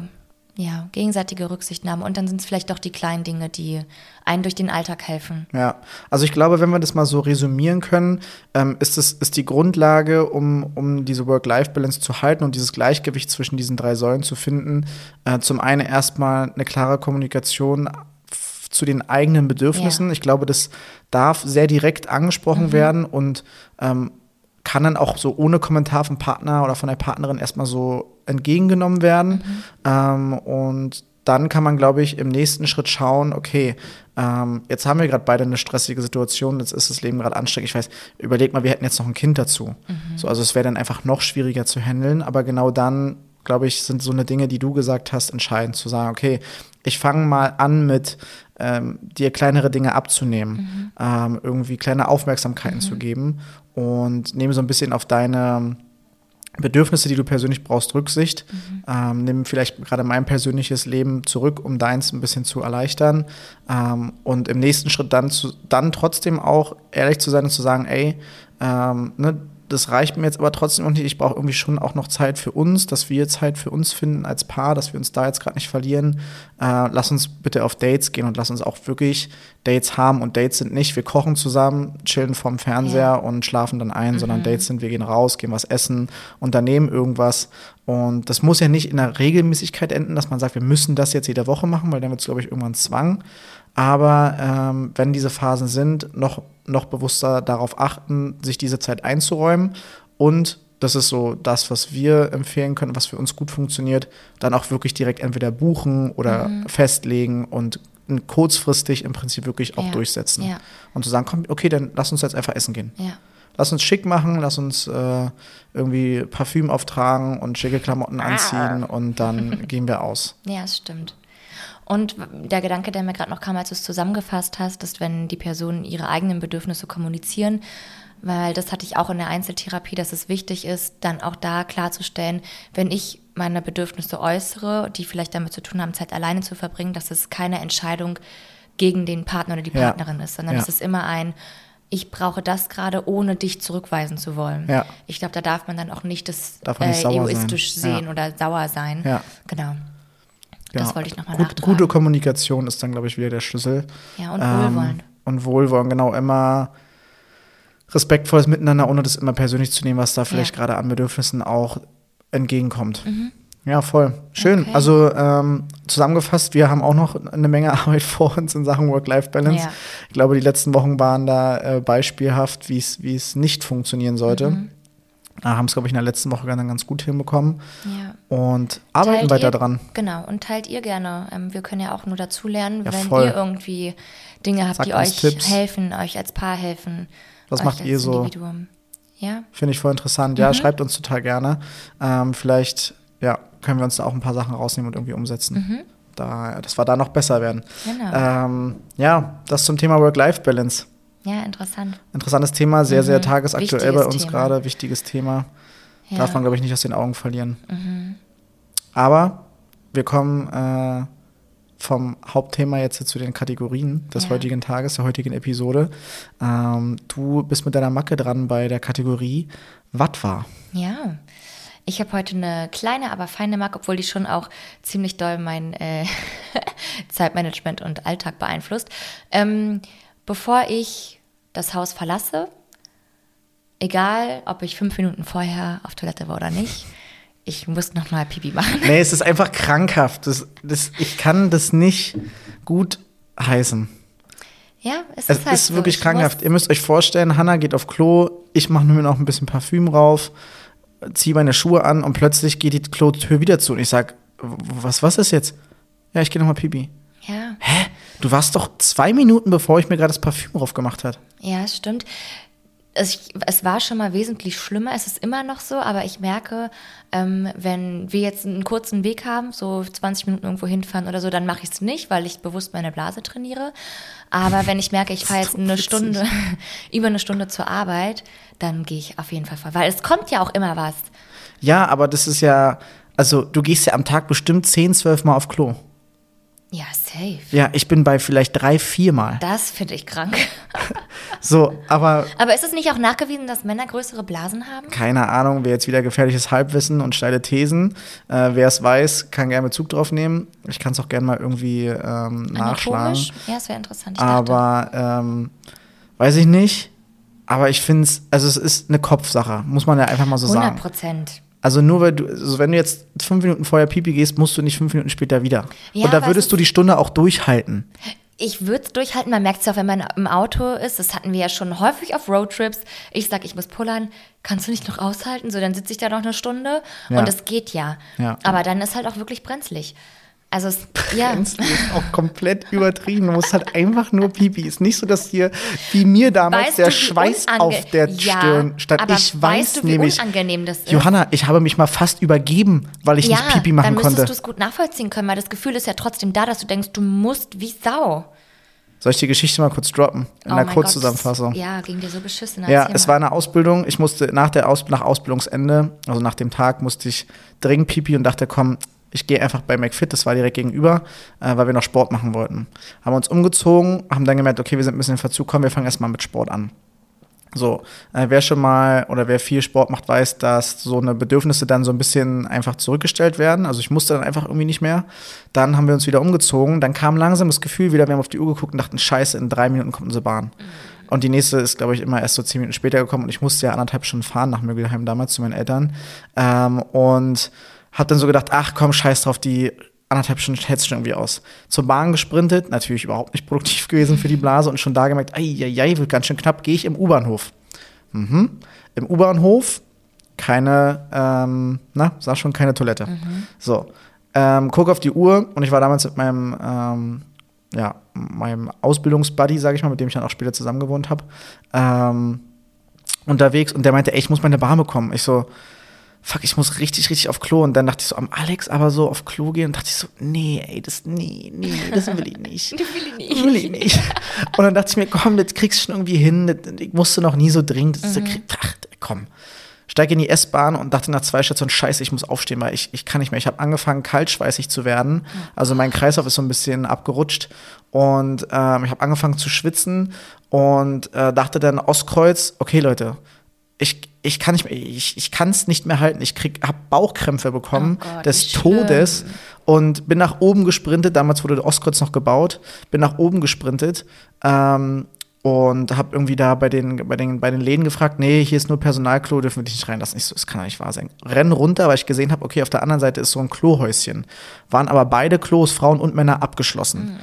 ja, gegenseitige Rücksichtnahme. Und dann sind es vielleicht doch die kleinen Dinge, die einen durch den Alltag helfen. Ja, also ich glaube, wenn wir das mal so resümieren können, ähm, ist es ist die Grundlage, um, um diese Work-Life-Balance zu halten und dieses Gleichgewicht zwischen diesen drei Säulen zu finden. Äh, zum einen erstmal eine klare Kommunikation zu den eigenen Bedürfnissen. Ja. Ich glaube, das darf sehr direkt angesprochen werden und ähm, kann dann auch so ohne Kommentar vom Partner oder von der Partnerin erstmal so entgegengenommen werden. Ähm, und dann kann man, glaube ich, im nächsten Schritt schauen, okay, ähm, jetzt haben wir gerade beide eine stressige Situation, jetzt ist das Leben gerade anstrengend. Ich weiß, überleg mal, wir hätten jetzt noch ein Kind dazu. So, also es wäre dann einfach noch schwieriger zu handeln, aber genau dann, glaube ich, sind so eine Dinge, die du gesagt hast, entscheidend zu sagen, okay, ich fange mal an mit ähm, dir kleinere Dinge abzunehmen, ähm, irgendwie kleine Aufmerksamkeiten zu geben und nehme so ein bisschen auf deine Bedürfnisse, die du persönlich brauchst, Rücksicht. Ähm, nimm vielleicht gerade mein persönliches Leben zurück, um deins ein bisschen zu erleichtern. Ähm, und im nächsten Schritt dann, zu, dann trotzdem auch ehrlich zu sein und zu sagen, ey, ähm, ne, das reicht mir jetzt aber trotzdem noch nicht. Ich brauche irgendwie schon auch noch Zeit für uns, dass wir Zeit für uns finden als Paar, dass wir uns da jetzt gerade nicht verlieren. Äh, lass uns bitte auf Dates gehen und lass uns auch wirklich Dates haben. Und Dates sind nicht, wir kochen zusammen, chillen vorm Fernseher Ja. und schlafen dann ein, sondern Dates sind, wir gehen raus, gehen was essen, unternehmen irgendwas. Und das muss ja nicht in der Regelmäßigkeit enden, dass man sagt, wir müssen das jetzt jede Woche machen, weil dann wird es, glaube ich, irgendwann Zwang. Aber ähm, wenn diese Phasen sind, noch, noch bewusster darauf achten, sich diese Zeit einzuräumen und das ist so das, was wir empfehlen können, was für uns gut funktioniert, dann auch wirklich direkt entweder buchen oder Mhm. festlegen und kurzfristig im Prinzip wirklich auch Ja, durchsetzen. ja. Und zu sagen, komm, okay, dann lass uns jetzt einfach essen gehen. Ja. Lass uns schick machen, lass uns äh, irgendwie Parfüm auftragen und schicke Klamotten anziehen und dann gehen wir aus. Ja, es stimmt. Und der Gedanke, der mir gerade noch kam, als du es zusammengefasst hast, ist, wenn die Personen ihre eigenen Bedürfnisse kommunizieren, weil das hatte ich auch in der Einzeltherapie, dass es wichtig ist, dann auch da klarzustellen, wenn ich meine Bedürfnisse äußere, die vielleicht damit zu tun haben, Zeit alleine zu verbringen, dass es keine Entscheidung gegen den Partner oder die Ja. Partnerin ist, sondern Ja. es ist immer ein, ich brauche das gerade, ohne dich zurückweisen zu wollen. Ja. Ich glaube, da darf man dann auch nicht das äh, egoistisch sein. Sehen oder sauer sein. Ja. Genau. Genau. Das wollte ich nochmal Gut, nachtragen. Gute Kommunikation ist dann, glaube ich, wieder der Schlüssel. Ja, und Wohlwollen. Ähm, und Wohlwollen, genau. Immer respektvolles Miteinander, ohne das immer persönlich zu nehmen, was da vielleicht Ja. gerade an Bedürfnissen auch entgegenkommt. Ja, voll. Schön. Okay. Also ähm, zusammengefasst, wir haben auch noch eine Menge Arbeit vor uns in Sachen Work-Life-Balance. Ja. Ich glaube, die letzten Wochen waren da äh, beispielhaft, wie es wie es nicht funktionieren sollte. Mhm. Haben es, glaube ich, in der letzten Woche dann ganz gut hinbekommen Ja. und arbeiten Teilt weiter ihr, dran. Genau, und teilt ihr gerne. Ähm, wir können ja auch nur dazulernen, Ja, wenn voll. ihr irgendwie Dinge habt, Sagt die euch Tipps. helfen, euch als Paar helfen. Was macht ihr so? Individuum. Ja, Finde ich voll interessant. Mhm. Ja, schreibt uns total gerne. Ähm, vielleicht ja, können wir uns da auch ein paar Sachen rausnehmen und irgendwie umsetzen. Da, dass wir da noch besser werden. Mhm. genau. Ähm, ja, das zum Thema Work-Life-Balance. Ja, interessant. Interessantes Thema, sehr, sehr tagesaktuell bei Mhm. Wichtiges uns Thema. gerade. Wichtiges Thema. Ja. Darf man, glaube ich, nicht aus den Augen verlieren. Mhm. Aber wir kommen äh, vom Hauptthema jetzt zu den Kategorien des Ja. heutigen Tages, der heutigen Episode. Ähm, du bist mit deiner Macke dran bei der Kategorie Wat war. Ja. Ich habe heute eine kleine, aber feine Marke, obwohl die schon auch ziemlich doll mein äh, Zeitmanagement und Alltag beeinflusst. Ähm, bevor ich das Haus verlasse, egal ob ich fünf Minuten vorher auf Toilette war oder nicht, ich muss nochmal Pipi machen. Nee, es ist einfach krankhaft. Das, das, ich kann das nicht gut heißen. Ja, es, Es ist halt ist so. wirklich Ich krankhaft. Ihr müsst euch vorstellen, Hannah geht auf Klo, ich mache mir noch ein bisschen Parfüm rauf, ziehe meine Schuhe an und plötzlich geht die Klotür wieder zu und ich sag, was, was ist jetzt? Ja, ich gehe nochmal Pipi. Ja, Hä? Du warst doch zwei Minuten, bevor ich mir gerade das Parfüm drauf gemacht hat. ja, es stimmt. Es, es war schon mal wesentlich schlimmer, es ist immer noch so, aber ich merke, ähm, wenn wir jetzt einen kurzen Weg haben, so 20 Minuten irgendwo hinfahren oder so, dann mache ich es nicht, weil ich bewusst meine Blase trainiere. Aber wenn ich merke, ich fahre jetzt eine. Stunde, über eine Stunde zur Arbeit, dann gehe ich auf jeden Fall vor. Weil es kommt ja auch immer was. Ja, aber das ist ja, also du gehst ja am Tag bestimmt 10, 12 Mal auf Klo. Ja, safe. Ja, ich bin bei vielleicht drei, vier Mal. Das finde ich krank. So, aber Aber ist es nicht auch nachgewiesen, dass Männer größere Blasen haben? keine Ahnung, wer jetzt wieder gefährliches Halbwissen und steile Thesen. Äh, wer es weiß, kann gerne Bezug drauf nehmen. Ich kann es auch gerne mal irgendwie ähm, nachschlagen. Ja, es wäre interessant. Aber ähm, weiß ich nicht. Aber ich finde es, also es ist eine Kopfsache, muss man ja einfach mal so 100 sagen. Prozent. Also nur weil du, also wenn du jetzt fünf Minuten vorher Pipi gehst, musst du nicht fünf Minuten später wieder. Ja, und da würdest du die Stunde auch durchhalten. Ich würde es durchhalten, man merkt es ja auch, wenn man im Auto ist. Das hatten wir ja schon häufig auf Roadtrips. Ich sag, ich muss pullern. Kannst du nicht noch aushalten? So, dann sitze ich da noch eine Stunde Ja. und es geht ja. Ja. Aber dann ist halt auch wirklich brenzlig. Also, es, ja. Ist auch komplett übertrieben. Du musst halt einfach nur Pipi. Ist nicht so, dass hier, wie mir damals, Weißt der du, Schweiß auf der Ja, Stirn stand. aber ich weiß weißt du, wie nämlich, unangenehm das ist? Johanna, ich habe mich mal fast übergeben, weil ich ja, nicht Pipi dann machen müsstest konnte. du es gut nachvollziehen können, weil das Gefühl ist ja trotzdem da, dass du denkst, du musst wie Sau. Soll ich die Geschichte mal kurz droppen? In Oh der mein Kurzzusammenfassung. Gott, Ja, ging dir so beschissen. Ja, es war eine Ausbildung. Ich musste nach der Aus nach Ausbildungsende, also nach dem Tag, musste ich dringend Pipi und dachte, komm, ich gehe einfach bei McFit, das war direkt gegenüber, äh, weil wir noch Sport machen wollten. Haben uns umgezogen, haben dann gemerkt, okay, wir sind ein bisschen in Verzug, komm, wir fangen erstmal mit Sport an. So, äh, wer schon mal oder wer viel Sport macht, weiß, dass so eine Bedürfnisse dann so ein bisschen einfach zurückgestellt werden. Also ich musste dann einfach irgendwie nicht mehr. Dann haben wir uns wieder umgezogen. Dann kam langsam das Gefühl wieder, wir haben auf die Uhr geguckt und dachten, scheiße, in drei Minuten kommt unsere Bahn. Und die nächste ist, glaube ich, immer erst so zehn Minuten später gekommen und ich musste ja anderthalb Stunden fahren nach Mögelheim damals zu meinen Eltern. Ähm, und hab dann so gedacht, ach komm, scheiß drauf, die anderthalb Stunden hältst du schon irgendwie aus. Zur Bahn gesprintet, natürlich überhaupt nicht produktiv gewesen für die Blase und schon da gemerkt, ei, ei, ei, wird ganz schön knapp, gehe ich im U-Bahnhof. Mhm. Im U-Bahnhof keine, ähm, na, sag schon, keine Toilette. So, ähm, guck auf die Uhr und ich war damals mit meinem, ähm, ja, meinem Ausbildungsbuddy, sage ich mal, mit dem ich dann auch später zusammen gewohnt habe, ähm, unterwegs und der meinte, ey, ich muss meine Bahn bekommen. Ich so, fuck, ich muss richtig, richtig auf Klo. Und dann dachte ich so, am Alex aber so auf Klo gehen und dachte ich so, nee, ey, das, nee, nee, das will ich nicht. Du will ich nicht. Will ich nicht. Und dann dachte ich mir, komm, das kriegst du schon irgendwie hin. Das, ich musste noch nie so dringend. Das, ach, komm. Steig in die S-Bahn und dachte nach zwei Stationen, scheiße, ich muss aufstehen, weil ich, ich kann nicht mehr. Ich habe angefangen, kaltschweißig zu werden. Also mein Kreislauf ist so ein bisschen abgerutscht. Und ähm, ich habe angefangen zu schwitzen und äh, dachte dann Ostkreuz, okay, Leute, ich, ich kann nicht mehr, ich, ich kann es nicht mehr halten. Ich krieg, hab Bauchkrämpfe bekommen Oh Gott, des wie schlimm. Todes und bin nach oben gesprintet. Damals wurde der Ostkreuz noch gebaut. Bin nach oben gesprintet ähm, und habe irgendwie da bei den, bei, den, bei den Läden gefragt, nee, hier ist nur Personalklo, dürfen wir dich nicht reinlassen. Ich so, das kann doch nicht wahr sein. Renn runter, weil ich gesehen habe, okay, auf der anderen Seite ist so ein Klohäuschen. Waren aber beide Klos, Frauen und Männer, abgeschlossen.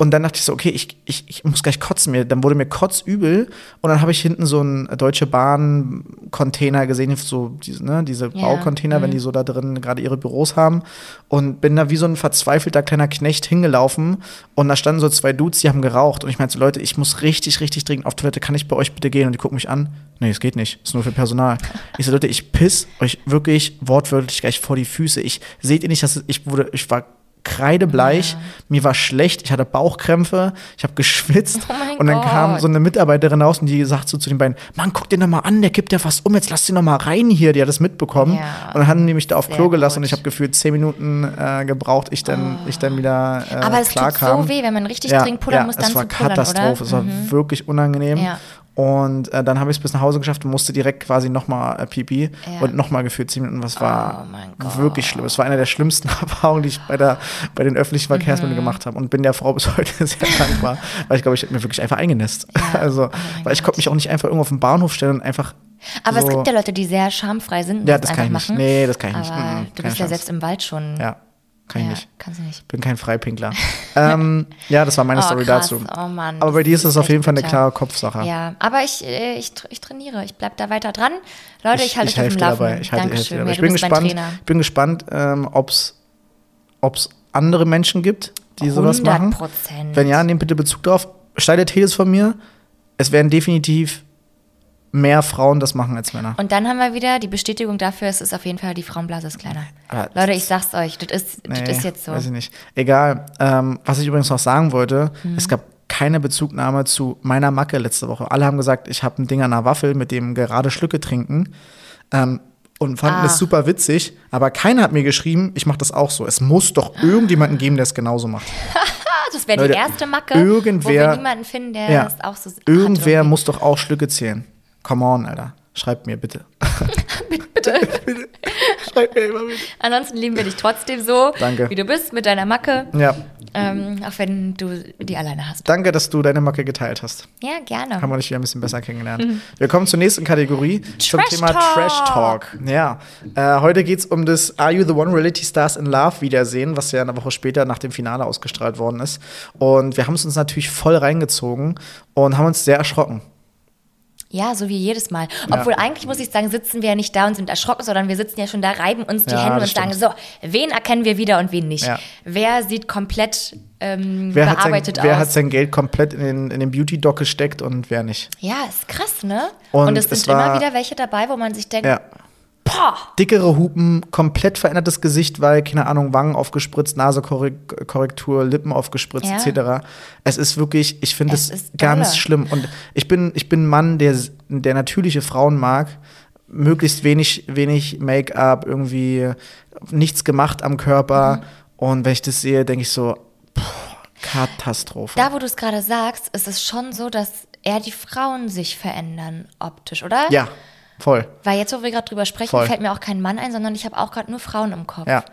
Und dann dachte ich so, okay, ich, ich, ich muss gleich kotzen mir. Dann wurde mir kotzübel und dann habe ich hinten so einen Deutsche Bahn-Container gesehen, so diese, ne, diese Ja. Baucontainer, wenn die so da drin gerade ihre Büros haben. Und bin da wie so ein verzweifelter kleiner Knecht hingelaufen und da standen so zwei Dudes, die haben geraucht. Und ich meinte so, Leute, ich muss richtig, richtig dringend auf Toilette, kann ich bei euch bitte gehen? Und die gucken mich an. Nee, es geht nicht. Ist nur für Personal. Ich so, Leute, ich piss euch wirklich wortwörtlich gleich vor die Füße. Ich seht ihr nicht, dass ich wurde, ich war kreidebleich, mir war schlecht, ich hatte Bauchkrämpfe, ich habe geschwitzt Oh und dann kam Gott. so eine Mitarbeiterin raus und die sagt so zu den beiden, Mann, guck den doch mal an, der kippt ja fast um, jetzt lass den doch mal rein hier, die hat das mitbekommen Ja. und dann haben die mich da auf Sehr Klo gelassen und gut. ich habe gefühlt zehn Minuten äh, gebraucht, ich dann, ich dann wieder äh, Aber es tut kam. so weh, wenn man richtig dringend pullern muss, dann es war zu pullern, Katastrophe, oder? Mhm. es war wirklich unangenehm. Ja. Und äh, dann habe ich es bis nach Hause geschafft und musste direkt quasi nochmal äh, pipi Ja. und nochmal gefühlt zehn Minuten. Was war Oh wirklich schlimm. Es war eine der schlimmsten Erfahrungen, die ich bei, der, bei den öffentlichen Mhm. Verkehrsmitteln gemacht habe und bin der Frau bis heute sehr dankbar, weil ich glaube, ich hätte mir wirklich einfach eingenässt. Ja. Also, Oh weil ich konnte mich auch nicht einfach irgendwo auf den Bahnhof stellen und einfach. Aber so, es gibt ja Leute, die sehr schamfrei sind und Ja, das das kann einfach ich nicht. machen. Nee, das kann ich nicht. Aber Mhm, du bist ja Chance. selbst im Wald schon. Ja, kann ich Ja, nicht. Kannst du nicht. Bin kein Freipinkler. ähm, ja, das war meine Oh, Story krass. dazu. Oh Mann, Aber bei das dir ist es auf jeden Fall eine klare Kopfsache. Ja, aber ich, äh, ich, ich trainiere. Ich bleib da weiter dran. Leute, ich, halte ich auf helfe dem dir Laufenden. dabei. Ich halte Dankeschön. dabei. Ja, ich bin gespannt, ich bin gespannt, ähm, ob es andere Menschen gibt, die sowas machen. 100%. Wenn ja, nehmt bitte Bezug darauf. Steile These von mir. Es werden definitiv mehr Frauen das machen als Männer. Und dann haben wir wieder die Bestätigung dafür, es ist auf jeden Fall, die Frauenblase ist kleiner. Aber Leute, ich sag's euch, das ist, das Nee, ist jetzt so. Weiß ich nicht. Egal. Ähm, was ich übrigens noch sagen wollte, Mhm. es gab keine Bezugnahme zu meiner Macke letzte Woche. Alle haben gesagt, ich habe ein Ding an einer Waffel, mit dem gerade Schlücke trinken. Ähm, und fanden Ah. es super witzig, aber keiner hat mir geschrieben, ich mache das auch so. Es muss doch irgendjemanden geben, der es genauso macht. Ah, das wäre die erste Macke, irgendwer- wo wir niemanden finden, der Ja. das auch so hat Irgendwer irgendwie. muss doch auch Schlücke zählen. Come on, Alter. Schreibt mir bitte. Bitte. bitte. Schreibt mir immer bitte. Ansonsten lieben wir dich trotzdem so, Danke. wie du bist, mit deiner Macke. Ja. Ähm, auch wenn du die alleine hast. Danke, dass du deine Macke geteilt hast. Ja, gerne. haben wir dich wieder ein bisschen besser kennengelernt. Wir kommen zur nächsten Kategorie, zum Trash Thema Talk. Trash Talk. Ja, äh, heute geht es um das Are You the One Reality Stars in Love Wiedersehen, was ja eine Woche später nach dem Finale ausgestrahlt worden ist. Und wir haben es uns natürlich voll reingezogen und haben uns sehr erschrocken. Ja, so wie jedes Mal. Obwohl eigentlich muss ich sagen, sitzen wir ja nicht da und sind erschrocken, sondern wir sitzen ja schon da, reiben uns die Ja, Hände und das sagen, so, wen erkennen wir wieder und wen nicht? Ja. Wer sieht komplett ähm, Wer, hat sein, bearbeitet wer aus? hat sein Geld komplett in den, in den Beauty-Doc gesteckt und wer nicht? ja, ist krass, ne? Und Und, es es sind immer wieder welche dabei, wo man sich denkt, Ja. Boah, Dickere Hupen, komplett verändertes Gesicht, weil, keine Ahnung, Wangen aufgespritzt, Nasekorrektur, Lippen aufgespritzt, Ja. etc. Es ist wirklich, ich finde Es es ganz schlimm. Und ich bin, ich bin ein Mann, der, der natürliche Frauen mag. Möglichst wenig, wenig Make-up, irgendwie nichts gemacht am Körper. Mhm. Und wenn ich das sehe, denke ich so, puh, Katastrophe. da wo du es gerade sagst, ist es schon so, dass eher die Frauen sich verändern optisch, oder? ja, voll. Weil jetzt, wo wir gerade drüber sprechen, Voll. fällt mir auch kein Mann ein, sondern ich habe auch gerade nur Frauen im Kopf. Ja.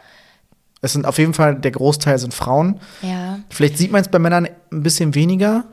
Es sind auf jeden Fall, der Großteil sind Frauen. Ja. Vielleicht sieht man es bei Männern ein bisschen weniger,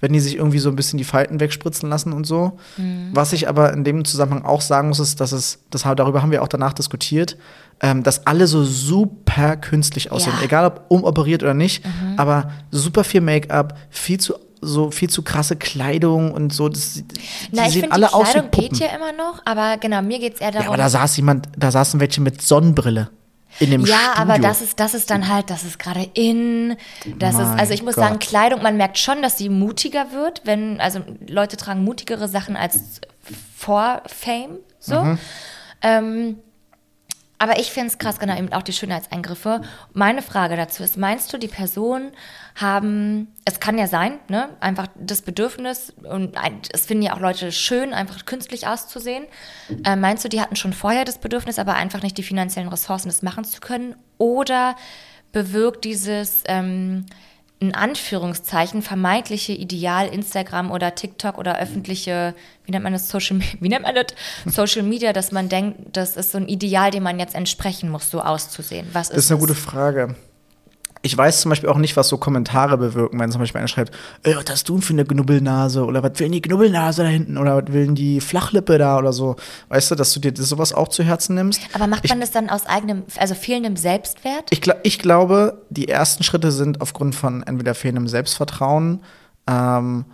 wenn die sich irgendwie so ein bisschen die Falten wegspritzen lassen und so. Mhm. Was ich aber in dem Zusammenhang auch sagen muss, ist, dass es, das, darüber haben wir auch danach diskutiert, ähm, dass alle so super künstlich aussehen. Ja. Mhm. Egal ob umoperiert oder nicht, aber super viel Make-up, viel zu so viel zu krasse Kleidung und so. Das, die Na, ich finde, die Kleidung geht ja immer noch, aber genau, mir geht es eher Ja, darum. aber da saß jemand, da saßen welche mit Sonnenbrille in dem Ja, Studio. aber das ist, das ist dann halt, das ist gerade in. Das ist, Mein also ich muss Gott. sagen, Kleidung, man merkt schon, dass sie mutiger wird, wenn, also Leute tragen mutigere Sachen als vor Fame, so. Mhm. Ähm, aber ich finde es krass, genau, eben auch die Schönheitseingriffe. Meine Frage dazu ist, meinst du, die Personen haben, es kann ja sein, ne, einfach das Bedürfnis, und es finden ja auch Leute schön, einfach künstlich auszusehen. Äh, meinst du, die hatten schon vorher das Bedürfnis, aber einfach nicht die finanziellen Ressourcen, das machen zu können? Oder bewirkt dieses, ähm, in Anführungszeichen, vermeintliche Ideal Instagram oder TikTok oder öffentliche, wie nennt man das, Social, wie nennt man das? Social Media, dass man denkt, das ist so ein Ideal, dem man jetzt entsprechen muss, so auszusehen. Was ist Das ist eine es? gute Frage. Ich weiß zum Beispiel auch nicht, was so Kommentare bewirken, wenn zum Beispiel einer schreibt, ey, was hast du denn für eine Knubbelnase? Oder was will denn die Knubbelnase da hinten? Oder was will denn die Flachlippe da oder so? Weißt du, dass du dir sowas auch zu Herzen nimmst? Aber macht ich, man das dann aus eigenem, also fehlendem Selbstwert? ich, ich glaube, die ersten Schritte sind aufgrund von entweder fehlendem Selbstvertrauen ähm,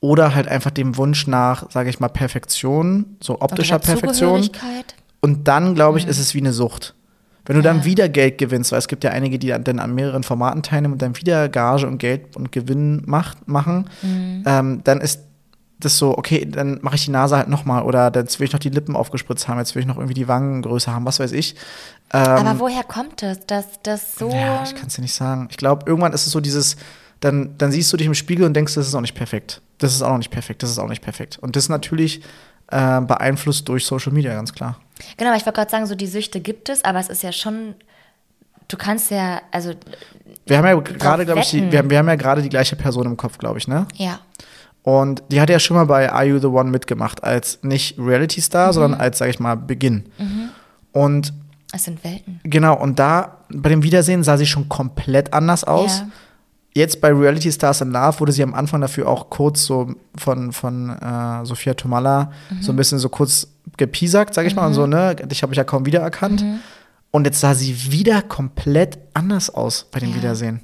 oder halt einfach dem Wunsch nach, sage ich mal, Perfektion, so optischer Perfektion. Und dann, glaube ich, ist es wie eine Sucht. Wenn du dann wieder Geld gewinnst, weil es gibt ja einige, die dann an mehreren Formaten teilnehmen und dann wieder Gage und Geld und Gewinn macht, machen, ähm, dann ist das so, okay, dann mache ich die Nase halt nochmal oder jetzt will ich noch die Lippen aufgespritzt haben, jetzt will ich noch irgendwie die Wangen größer haben, was weiß ich. Ähm, Aber woher kommt es, dass das so. ja, ich kann es dir nicht sagen. Ich glaube, irgendwann ist es so dieses, dann, dann siehst du dich im Spiegel und denkst, das ist auch nicht perfekt. Das ist auch noch nicht perfekt, das ist auch nicht perfekt. Und das ist natürlich äh, beeinflusst durch Social Media, ganz klar. Genau, ich wollte gerade sagen, so die Süchte gibt es, aber es ist ja schon. Du kannst ja, also, Wir haben ja gerade, glaube ich, die, wir haben, wir haben ja gerade die gleiche Person im Kopf, glaube ich, ne? ja. Und die hat ja schon mal bei Are You the One mitgemacht, als nicht Reality Mhm. Star, sondern als, sage ich mal, Beginn. Und Es sind Welten. genau, und da bei dem Wiedersehen sah sie schon komplett anders aus. Ja. Jetzt bei Reality Stars in Love wurde sie am Anfang dafür auch kurz so von, von äh, Sophia Tomalla Mhm. so ein bisschen so kurz gepiesackt, sag ich mal, und so, ne? Dich habe ich ja kaum wiedererkannt. Mhm. Und jetzt sah sie wieder komplett anders aus bei dem Ja. Wiedersehen.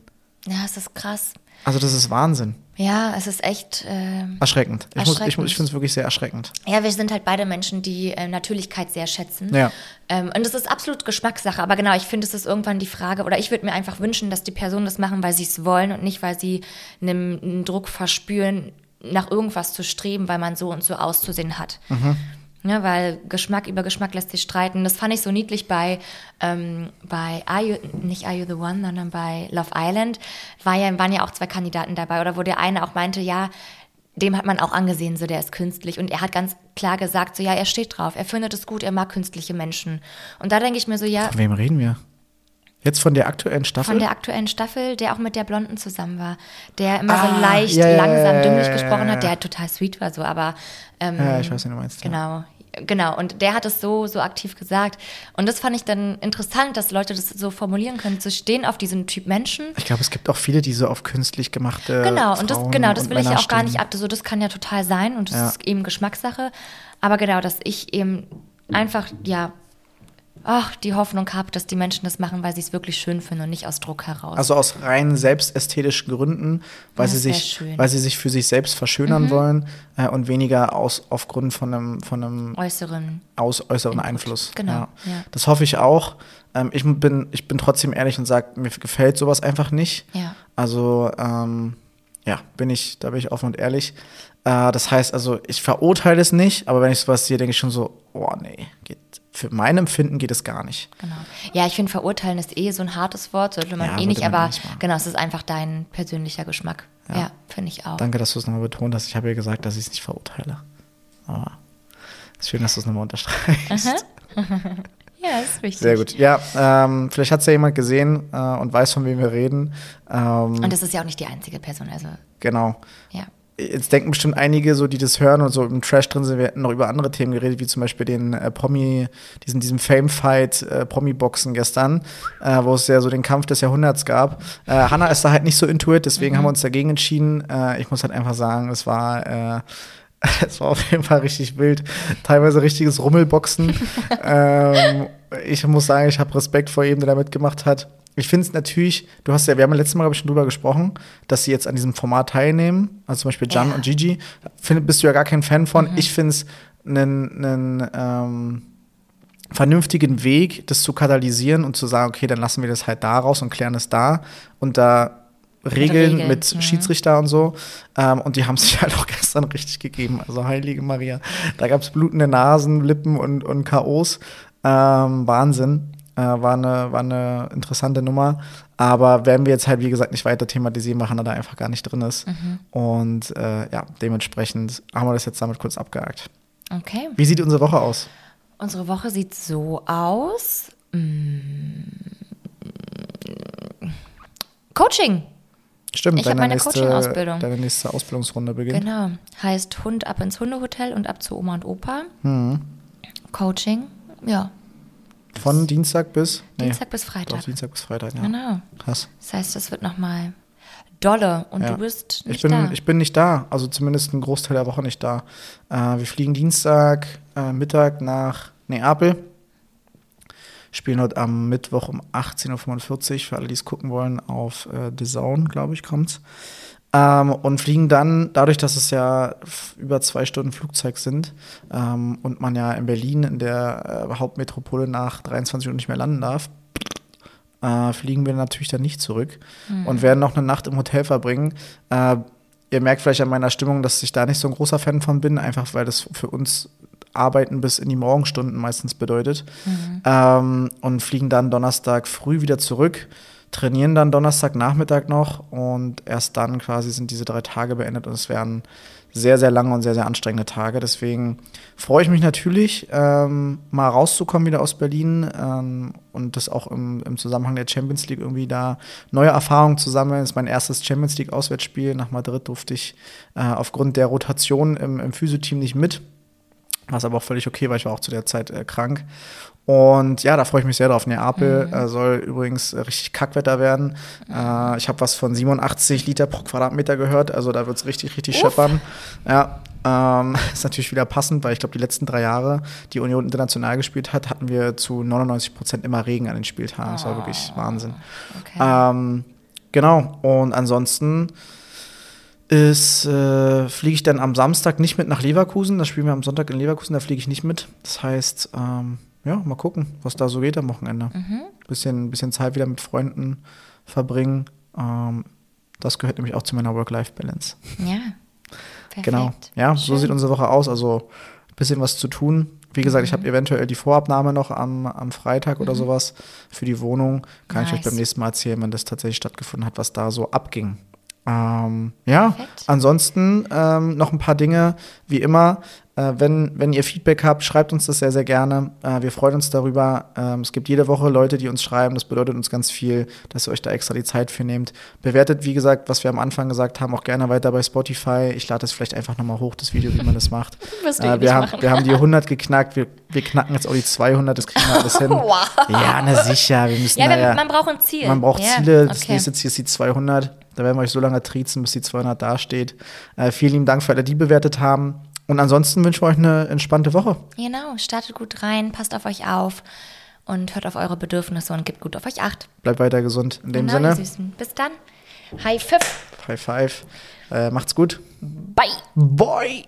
Ja, es ist krass. Also, das ist Wahnsinn. Ja, es ist echt. Ähm, Erschreckend. Ich, muss- ich, Erschreckend. muss- ich finde es wirklich sehr erschreckend. ja, wir sind halt beide Menschen, die äh, Natürlichkeit sehr schätzen. Ja. Ähm, und das ist absolut Geschmackssache. Aber genau, ich finde, es ist irgendwann die Frage, oder ich würde mir einfach wünschen, dass die Personen das machen, weil sie es wollen und nicht, weil sie einen, einen Druck verspüren, nach irgendwas zu streben, weil man so und so auszusehen hat. Ja, weil Geschmack über Geschmack lässt sich streiten. Das fand ich so niedlich bei, ähm, bei Are you, nicht Are You the One, sondern bei Love Island. War ja, waren ja auch zwei Kandidaten dabei. Oder wo der eine auch meinte, ja, dem hat man auch angesehen, so der ist künstlich. Und er hat ganz klar gesagt, so ja, er steht drauf, er findet es gut, er mag künstliche Menschen. Und da denke ich mir so, ja, Von wem reden wir? Jetzt von der aktuellen Staffel? von der aktuellen Staffel, der auch mit der Blonden zusammen war, der immer Ah, so leicht, ja, langsam, dümmlich gesprochen hat, der ja. total sweet war so, aber ähm, ja, ich weiß, wen du meinst. Genau. Genau, und der hat es so, so aktiv gesagt. Und das fand ich dann interessant, dass Leute das so formulieren können, zu stehen auf diesen Typ Menschen. Ich glaube, es gibt auch viele, die so auf künstlich gemachte. Genau, und das, Frauen genau, das will ich Männer auch gar nicht ab. So, das kann ja total sein und das Ja. ist eben Geschmackssache. Aber genau, dass ich eben einfach, ja, ach, die Hoffnung habe, dass die Menschen das machen, weil sie es wirklich schön finden und nicht aus Druck heraus. Also aus rein selbstästhetischen Gründen, weil, Das sie sich, schön. weil sie sich für sich selbst verschönern wollen äh, und weniger aus, aufgrund von einem, von einem Äußeren. aus äußeren Einfluss. Genau, Ja. ja. Das hoffe ich auch. Ähm, ich, bin, ich bin trotzdem ehrlich und sage, mir gefällt sowas einfach nicht. Ja. Also, ähm, ja, bin ich, da bin ich offen und ehrlich. Äh, das heißt also, ich verurteile es nicht, aber wenn ich sowas sehe, denke ich schon so, oh nee, geht, für mein Empfinden geht es gar nicht. Genau. Ja, ich finde, verurteilen ist eh so ein hartes Wort, sollte man Ja, eh nicht, man aber nicht genau, es ist einfach dein persönlicher Geschmack. Ja, finde ich auch. Danke, dass du es nochmal betont hast. Ich habe ja gesagt, dass ich es nicht verurteile. Aber ist schön, dass du es nochmal unterstreichst. Ja, ist wichtig. Sehr gut. Ja, ähm, vielleicht hat es ja jemand gesehen äh, und weiß, von wem wir reden. Ähm, Und das ist ja auch nicht die einzige Person, also genau. ja. Jetzt denken bestimmt einige, so die das hören und so im Trash drin sind, wir hätten noch über andere Themen geredet, wie zum Beispiel den äh, Promi, diesen, diesem Fame-Fight, äh, Promi-Boxen gestern, äh, wo es ja so den Kampf des Jahrhunderts gab. Äh, Hannah ist da halt nicht so intuit, deswegen mhm. haben wir uns dagegen entschieden. Äh, ich muss halt einfach sagen, es war äh, es war auf jeden Fall richtig wild. Teilweise richtiges Rummelboxen. ähm, ich muss sagen, ich habe Respekt vor jedem, der da mitgemacht hat ich finde es natürlich, du hast ja, wir haben ja letztes Mal, glaube ich, schon drüber gesprochen, dass sie jetzt an diesem Format teilnehmen. Also zum Beispiel Jan ja. und Gigi. Find, bist du ja gar kein Fan von. Mhm. Ich finde es einen ähm, vernünftigen Weg, das zu katalysieren und zu sagen, okay, dann lassen wir das halt da raus und klären es da. Und da Regeln, Regeln. mit mhm. Schiedsrichter und so. Ähm, und die haben sich halt auch gestern richtig gegeben. Also heilige Maria. Da gab es blutende Nasen, Lippen und, und K.O.s. Ähm, Wahnsinn. Äh, war, eine, war eine interessante Nummer. Aber werden wir jetzt halt, wie gesagt, nicht weiter thematisieren, weil Hannah da einfach gar nicht drin ist. Mhm. Und äh, ja, dementsprechend haben wir das jetzt damit kurz abgehakt. Okay. Wie sieht unsere Woche aus? Unsere Woche sieht so aus. Mm. Coaching. Stimmt, ich habe meine Coaching-Ausbildung. Deine nächste Ausbildungsrunde beginnt. Genau. Heißt Hund ab ins Hundehotel und ab zu Oma und Opa. Mhm. Coaching, ja, von Dienstag bis? Nee, Dienstag bis Freitag. Doch, Dienstag bis Freitag, ja. Genau. Krass. Das heißt, das wird nochmal dolle und ja. du bist nicht ich bin, da. Ich bin nicht da, also zumindest einen Großteil der Woche nicht da. Äh, wir fliegen Dienstag äh, Mittag nach Neapel. Spielen heute am Mittwoch um 18.45 Uhr, für alle, die es gucken wollen, auf äh, The Zone, glaube ich, kommt's. Ähm, und fliegen dann, dadurch, dass es ja über zwei Stunden Flugzeug sind ähm, und man ja in Berlin in der äh, Hauptmetropole nach 23 Uhr nicht mehr landen darf, äh, fliegen wir natürlich dann nicht zurück mhm. und werden noch eine Nacht im Hotel verbringen. Äh, ihr merkt vielleicht an meiner Stimmung, dass ich da nicht so ein großer Fan von bin, einfach weil das für uns Arbeiten bis in die Morgenstunden meistens bedeutet. Mhm. Ähm, und fliegen dann Donnerstag früh wieder zurück trainieren dann Donnerstagnachmittag noch und erst dann quasi sind diese drei Tage beendet und es werden sehr, sehr lange und sehr, sehr anstrengende Tage. Deswegen freue ich mich natürlich, ähm, mal rauszukommen wieder aus Berlin ähm, und das auch im, im, Zusammenhang der Champions League irgendwie da neue Erfahrungen zu sammeln. Das ist mein erstes Champions League Auswärtsspiel. Nach Madrid durfte ich äh, aufgrund der Rotation im, im Physioteam nicht mit. Was aber auch völlig okay war, ich war auch zu der Zeit äh, krank. Und ja, da freue ich mich sehr drauf. Neapel mhm. äh, soll übrigens richtig Kackwetter werden. Mhm. Äh, ich habe was von 87 Liter pro Quadratmeter gehört, also da wird es richtig, richtig Uff. scheppern. Ja, ähm, ist natürlich wieder passend, weil ich glaube, die letzten drei Jahre, die Union international gespielt hat, hatten wir zu 99 Prozent immer Regen an den Spieltagen. Das war wirklich ah, Wahnsinn. Okay. Ähm, genau, und ansonsten ist, äh, fliege ich dann am Samstag nicht mit nach Leverkusen. Das spielen wir am Sonntag in Leverkusen, da fliege ich nicht mit. Das heißt, ähm, ja, mal gucken, was da so geht am Wochenende. Mhm. Bisschen, bisschen Zeit wieder mit Freunden verbringen. Ähm, das gehört nämlich auch zu meiner Work-Life-Balance. Ja. Perfekt. Genau. Ja, Schön. so sieht unsere Woche aus. Also ein bisschen was zu tun. Wie gesagt, mhm. ich habe eventuell die Vorabnahme noch am, am Freitag mhm. oder sowas für die Wohnung. Kann nice. ich euch beim nächsten Mal erzählen, wenn das tatsächlich stattgefunden hat, was da so abging. Ähm, ja, Perfekt. ansonsten ähm, noch ein paar Dinge, wie immer. Äh, wenn, wenn ihr Feedback habt, schreibt uns das sehr, sehr gerne. Äh, wir freuen uns darüber. Ähm, es gibt jede Woche Leute, die uns schreiben. Das bedeutet uns ganz viel, dass ihr euch da extra die Zeit für nehmt. Bewertet, wie gesagt, was wir am Anfang gesagt haben, auch gerne weiter bei Spotify. Ich lade das vielleicht einfach nochmal hoch, das Video, wie man das macht. äh, wir, haben, wir haben die 100 geknackt. Wir, wir knacken jetzt auch die 200. Das kriegen wir alles hin. wow. Ja, na sicher. Wir müssen ja, ja, man braucht ein Ziel. Man braucht ja, Ziele. Das okay. nächste Ziel ist die 200. Da werden wir euch so lange triezen, bis die 200 dasteht. Äh, vielen lieben Dank für alle, die bewertet haben. Und ansonsten wünschen wir euch eine entspannte Woche. Genau, startet gut rein, passt auf euch auf und hört auf eure Bedürfnisse und gebt gut auf euch acht. Bleibt weiter gesund. In dem genau, Sinne. Süßen. Bis dann. High five. High five. Äh, macht's gut. Bye. Bye.